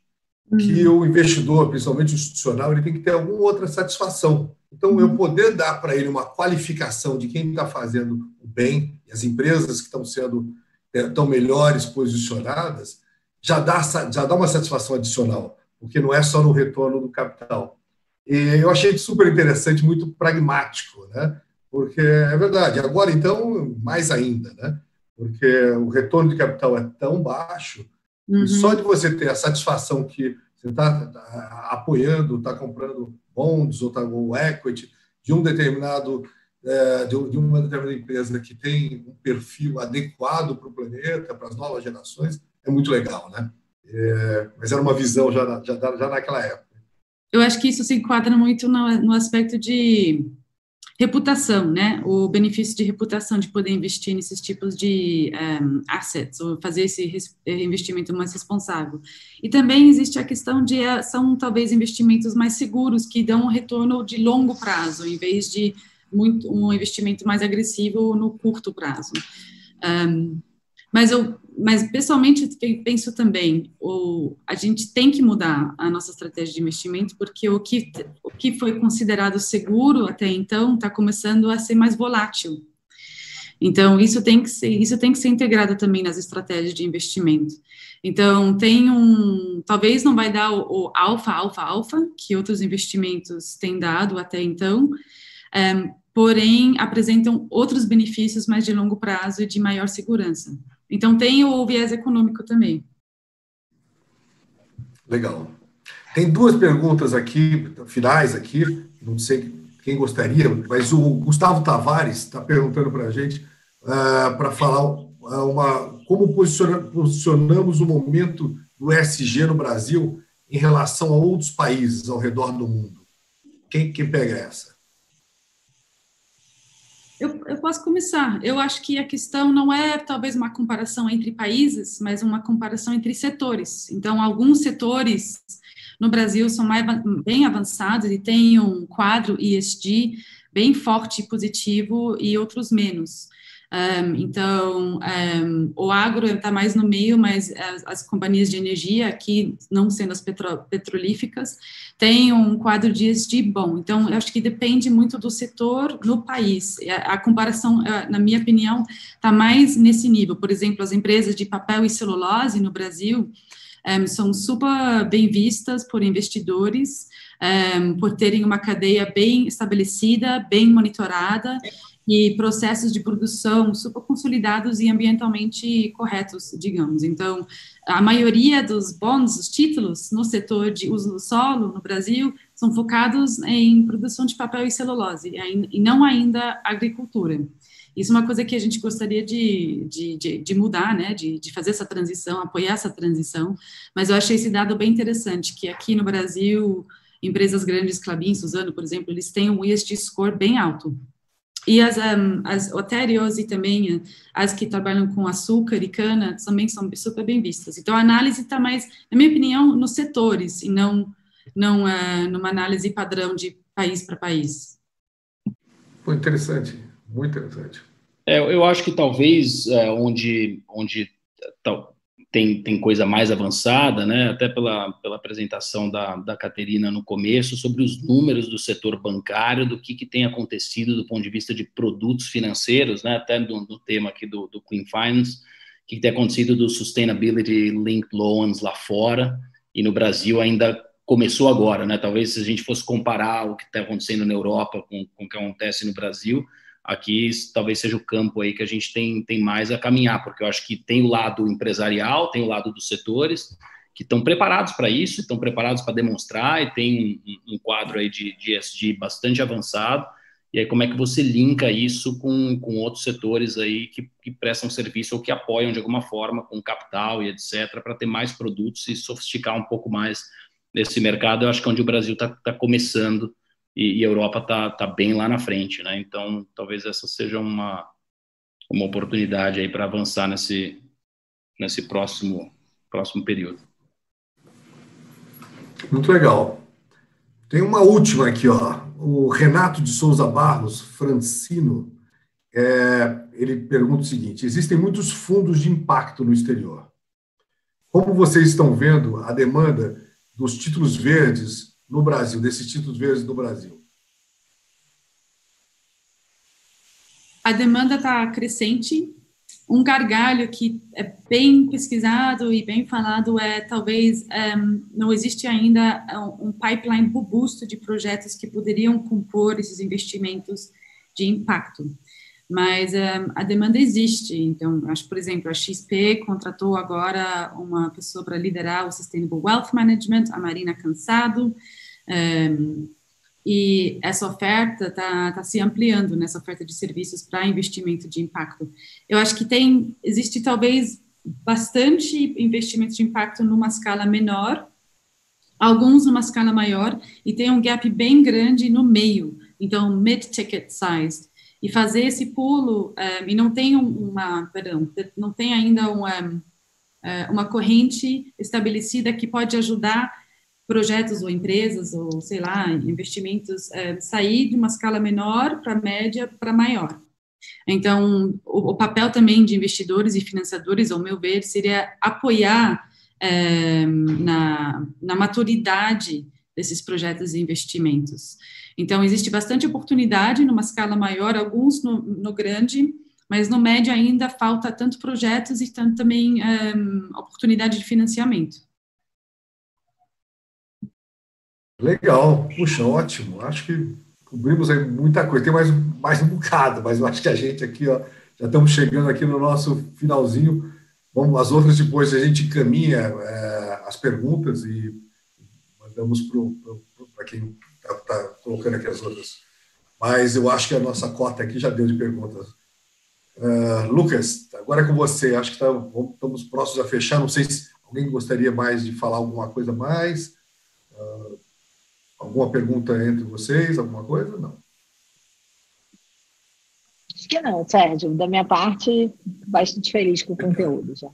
que uhum. o investidor, principalmente o institucional, ele tem que ter alguma outra satisfação. Então, eu uhum. poder dar para ele uma qualificação de quem está fazendo o bem, e as empresas que estão sendo estão melhores posicionadas, já dá, já dá uma satisfação adicional, porque não é só no retorno do capital. E eu achei super interessante, muito pragmático, né? Porque é verdade, agora então, mais ainda, né? Porque o retorno de capital é tão baixo, uhum. só de você ter a satisfação que você está tá apoiando, está comprando bonds ou, tá, ou equity de um determinado é, de, uma determinada empresa que tem um perfil adequado para o planeta, para as novas gerações, é muito legal, né? É, mas era uma visão já, já, já naquela época. Eu acho que isso se enquadra muito no, no aspecto de reputação, né? O benefício de reputação de poder investir nesses tipos de um, assets, ou fazer esse investimento mais responsável. E também existe a questão de eh, são talvez investimentos mais seguros que dão um retorno de longo prazo, em vez de muito um investimento mais agressivo no curto prazo. Um, mas eu, mas pessoalmente penso também, o, a gente tem que mudar a nossa estratégia de investimento porque o que o que foi considerado seguro até então está começando a ser mais volátil. Então isso tem que ser isso tem que ser integrado também nas estratégias de investimento. Então tem um talvez não vai dar o, o alfa alfa alfa que outros investimentos têm dado até então. Um, porém apresentam outros benefícios mais de longo prazo e de maior segurança. Então tem o viés econômico também. Legal. Tem duas perguntas aqui, finais aqui, não sei quem gostaria, mas o Gustavo Tavares está perguntando para a gente uh, para falar uma, como posiciona, posicionamos o momento do ESG no Brasil em relação a outros países ao redor do mundo. Quem, quem pega essa? Eu, eu, posso começar. Eu acho que a questão não é talvez uma comparação entre países, mas uma comparação entre setores. Então, alguns setores no Brasil são mais, bem avançados e têm um quadro ESG bem forte e positivo, e outros menos. Um, então, um, o agro está mais no meio, mas as, as, companhias de energia, aqui não sendo as petro, petrolíficas, têm um quadro de ESG bom. Então, eu acho que depende muito do setor no país. A, a comparação, na minha opinião, está mais nesse nível. Por exemplo, as empresas de papel e celulose no Brasil um, são super bem vistas por investidores, por terem uma cadeia bem estabelecida, bem monitorada e processos de produção super consolidados e ambientalmente corretos, digamos. Então, a maioria dos bons, os títulos no setor de uso do solo no Brasil são focados em produção de papel e celulose e não ainda agricultura. Isso é uma coisa que a gente gostaria de, de, de, de mudar, né, de, de fazer essa transição, apoiar essa transição, mas eu achei esse dado bem interessante, que aqui no Brasil, empresas grandes, Clabin, Suzano, por exemplo, eles têm um ESG score bem alto, e as, um, as otérios e também as que trabalham com açúcar e cana também são super bem vistas. Então, a análise está mais, na minha opinião, nos setores e não, não uh, numa análise padrão de país para país. Foi interessante, muito interessante. É, eu acho que talvez é, onde, onde tal, tem, tem coisa mais avançada, né? até pela, pela apresentação da, da Caterina no começo, sobre os números do setor bancário, do que, que tem acontecido do ponto de vista de produtos financeiros, né? até no, no tema aqui do, do Clean Finance, o que, que tem acontecido do Sustainability Linked Loans lá fora, e no Brasil ainda começou agora, né? Talvez se a gente fosse comparar o que está acontecendo na Europa com, com o que acontece no Brasil, aqui talvez seja o campo aí que a gente tem, tem mais a caminhar, porque eu acho que tem o lado empresarial, tem o lado dos setores que estão preparados para isso, estão preparados para demonstrar e tem um, um, quadro aí de, de ESG bastante avançado. E aí como é que você linka isso com, com outros setores aí que, que prestam serviço ou que apoiam de alguma forma com capital e etc para ter mais produtos e sofisticar um pouco mais nesse mercado? Eu acho que é onde o Brasil está tá começando e, e a Europa está tá bem lá na frente, né? Então, talvez essa seja uma, uma oportunidade aí para avançar nesse, nesse próximo, próximo período. Muito legal. Tem uma última aqui, ó. O Renato de Souza Barros, Francino, é, ele pergunta o seguinte: existem muitos fundos de impacto no exterior. Como vocês estão vendo a demanda dos títulos verdes no Brasil, desses títulos verdes no Brasil? A demanda está crescente. Um gargalho que é bem pesquisado e bem falado é talvez um, ehm, não existe ainda um pipeline robusto de projetos que poderiam compor esses investimentos de impacto mas um, ehm, a demanda existe. Então, acho, por exemplo, a XP contratou agora uma pessoa para liderar o Sustainable Wealth Management, a Marina Cansado, um, ehm, e essa oferta está tá se ampliando nessa oferta de serviços para investimento de impacto. Eu acho que tem, existe talvez bastante investimento de impacto numa escala menor, alguns numa escala maior, e tem um gap bem grande no meio, então mid-ticket size e fazer esse pulo eh, e não tem uma, perdão, não tem ainda uma, eh, uma corrente estabelecida que pode ajudar projetos ou empresas ou sei lá investimentos é, sair de uma escala menor para média para maior. Então o, o, papel também de investidores e financiadores, ao meu ver, seria apoiar é, na, na maturidade desses projetos e investimentos. Então, existe bastante oportunidade numa escala maior, alguns no, no grande, mas no médio ainda falta tanto projetos e tanto também um, oportunidade de financiamento. Legal, puxa, ótimo. Acho que cobrimos aí muita coisa. Tem mais, mais um bocado, mas eu acho que a gente aqui, ó, já estamos chegando aqui no nosso finalzinho. Vamos, as outras depois a gente encaminha é, as perguntas e mandamos para quem está tá colocando aqui as outras. Mas eu acho que a nossa cota aqui já deu de perguntas. Uh, Lucas, agora é com você. Acho que tá, estamos próximos a fechar. Não sei se alguém gostaria mais de falar alguma coisa mais. Uh, alguma pergunta entre vocês? Alguma coisa? Não. Acho que não, Sérgio. Da minha parte, bastante feliz com o conteúdo já.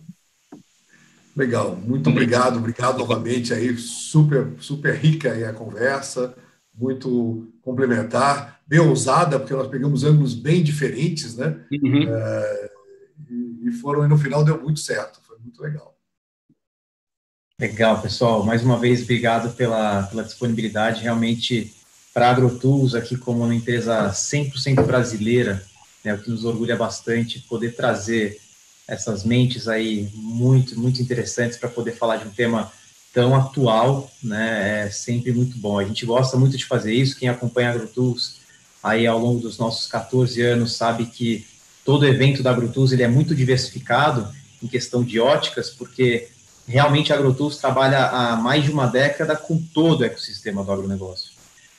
Legal, muito obrigado, obrigado novamente aí, super, super rica aí a conversa muito complementar, bem ousada, porque nós pegamos ângulos bem diferentes, né? Uhum. É, e foram, e no final deu muito certo, foi muito legal. Legal, pessoal. Mais uma vez, obrigado pela, pela disponibilidade. Realmente, para a AgroTools, aqui como uma empresa 100% brasileira, né, o que nos orgulha bastante, poder trazer essas mentes aí muito, muito interessantes para poder falar de um tema tão atual, né, é sempre muito bom. A gente gosta muito de fazer isso, quem acompanha a AgroTools aí ao longo dos nossos 14 anos sabe que todo evento da AgroTools ele é muito diversificado em questão de óticas, porque realmente a AgroTools trabalha há mais de uma década com todo o ecossistema do agronegócio.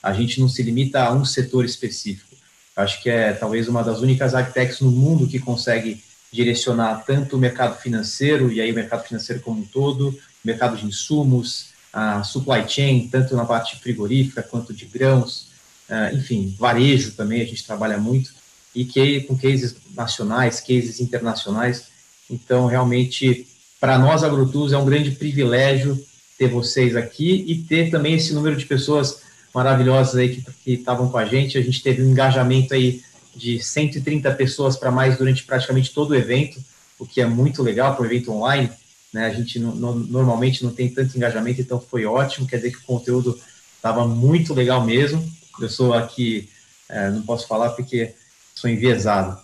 A gente não se limita a um setor específico. Acho que é talvez uma das únicas agtechs no mundo que consegue direcionar tanto o mercado financeiro, e aí o mercado financeiro como um todo, mercado de insumos, a supply chain, tanto na parte frigorífica quanto de grãos, uh, enfim, varejo também a gente trabalha muito, e que com cases nacionais, cases internacionais. Então, realmente, para nós, AgroTools, é um grande privilégio ter vocês aqui e ter também esse número de pessoas maravilhosas aí que estavam com a gente. A gente teve um engajamento aí de 130 pessoas para mais durante praticamente todo o evento, o que é muito legal para o evento online. Né? A gente normalmente não tem tanto engajamento, então foi ótimo. Quer dizer que o conteúdo estava muito legal mesmo. Eu sou aqui, é, não posso falar porque sou enviesado.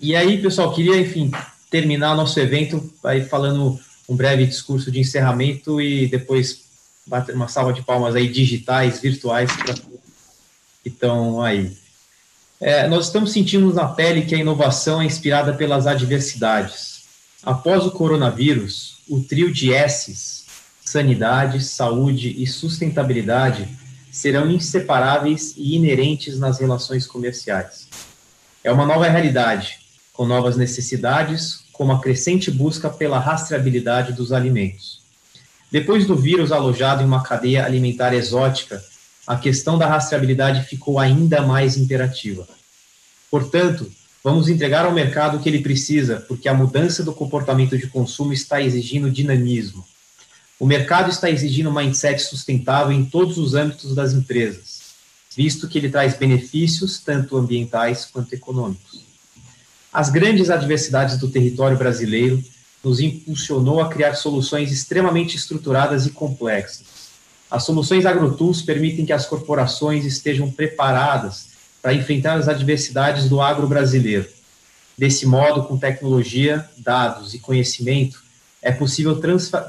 E aí, pessoal, queria, enfim, terminar nosso evento aí falando um breve discurso de encerramento e depois bater uma salva de palmas aí digitais, virtuais, que estão aí. É, nós estamos sentindo na pele que a inovação é inspirada pelas adversidades. Após o coronavírus, o trio de S's, sanidade, saúde e sustentabilidade, serão inseparáveis e inerentes nas relações comerciais. É uma nova realidade, com novas necessidades, como a crescente busca pela rastreabilidade dos alimentos. Depois do vírus alojado em uma cadeia alimentar exótica, a questão da rastreabilidade ficou ainda mais imperativa. Portanto, vamos entregar ao mercado o que ele precisa, porque a mudança do comportamento de consumo está exigindo dinamismo. O mercado está exigindo um mindset sustentável em todos os âmbitos das empresas, visto que ele traz benefícios tanto ambientais quanto econômicos. As grandes adversidades do território brasileiro nos impulsionou a criar soluções extremamente estruturadas e complexas, as soluções AgroTools permitem que as corporações estejam preparadas para enfrentar as adversidades do agro brasileiro. Desse modo, com tecnologia, dados e conhecimento, é possível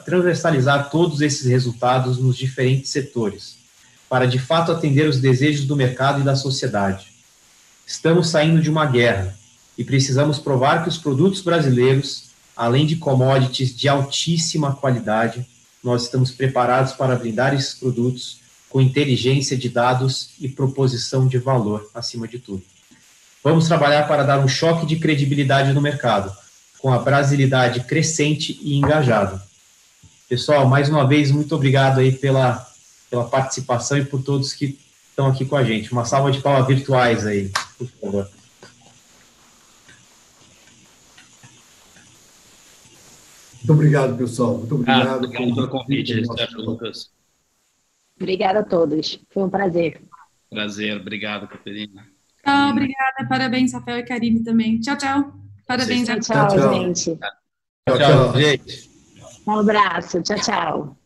transversalizar todos esses resultados nos diferentes setores, para de fato atender os desejos do mercado e da sociedade. Estamos saindo de uma guerra e precisamos provar que os produtos brasileiros, além de commodities de altíssima qualidade, nós estamos preparados para blindar esses produtos com inteligência de dados e proposição de valor, acima de tudo. Vamos trabalhar para dar um choque de credibilidade no mercado, com a brasilidade crescente e engajada. Pessoal, mais uma vez, muito obrigado aí pela, pela participação e por todos que estão aqui com a gente. Uma salva de palmas virtuais aí, por favor. Muito obrigado, pessoal. Muito obrigado. Ah, obrigado pelo convite, Sérgio Lucas. Obrigada a todos. Foi um prazer. Prazer. Obrigado, Caterina. Tchau, obrigada. Parabéns, Rafael e Karine também. Tchau, tchau. Parabéns. Tchau, tchau, tchau, gente. Tchau, tchau, gente. Um abraço. Tchau, tchau.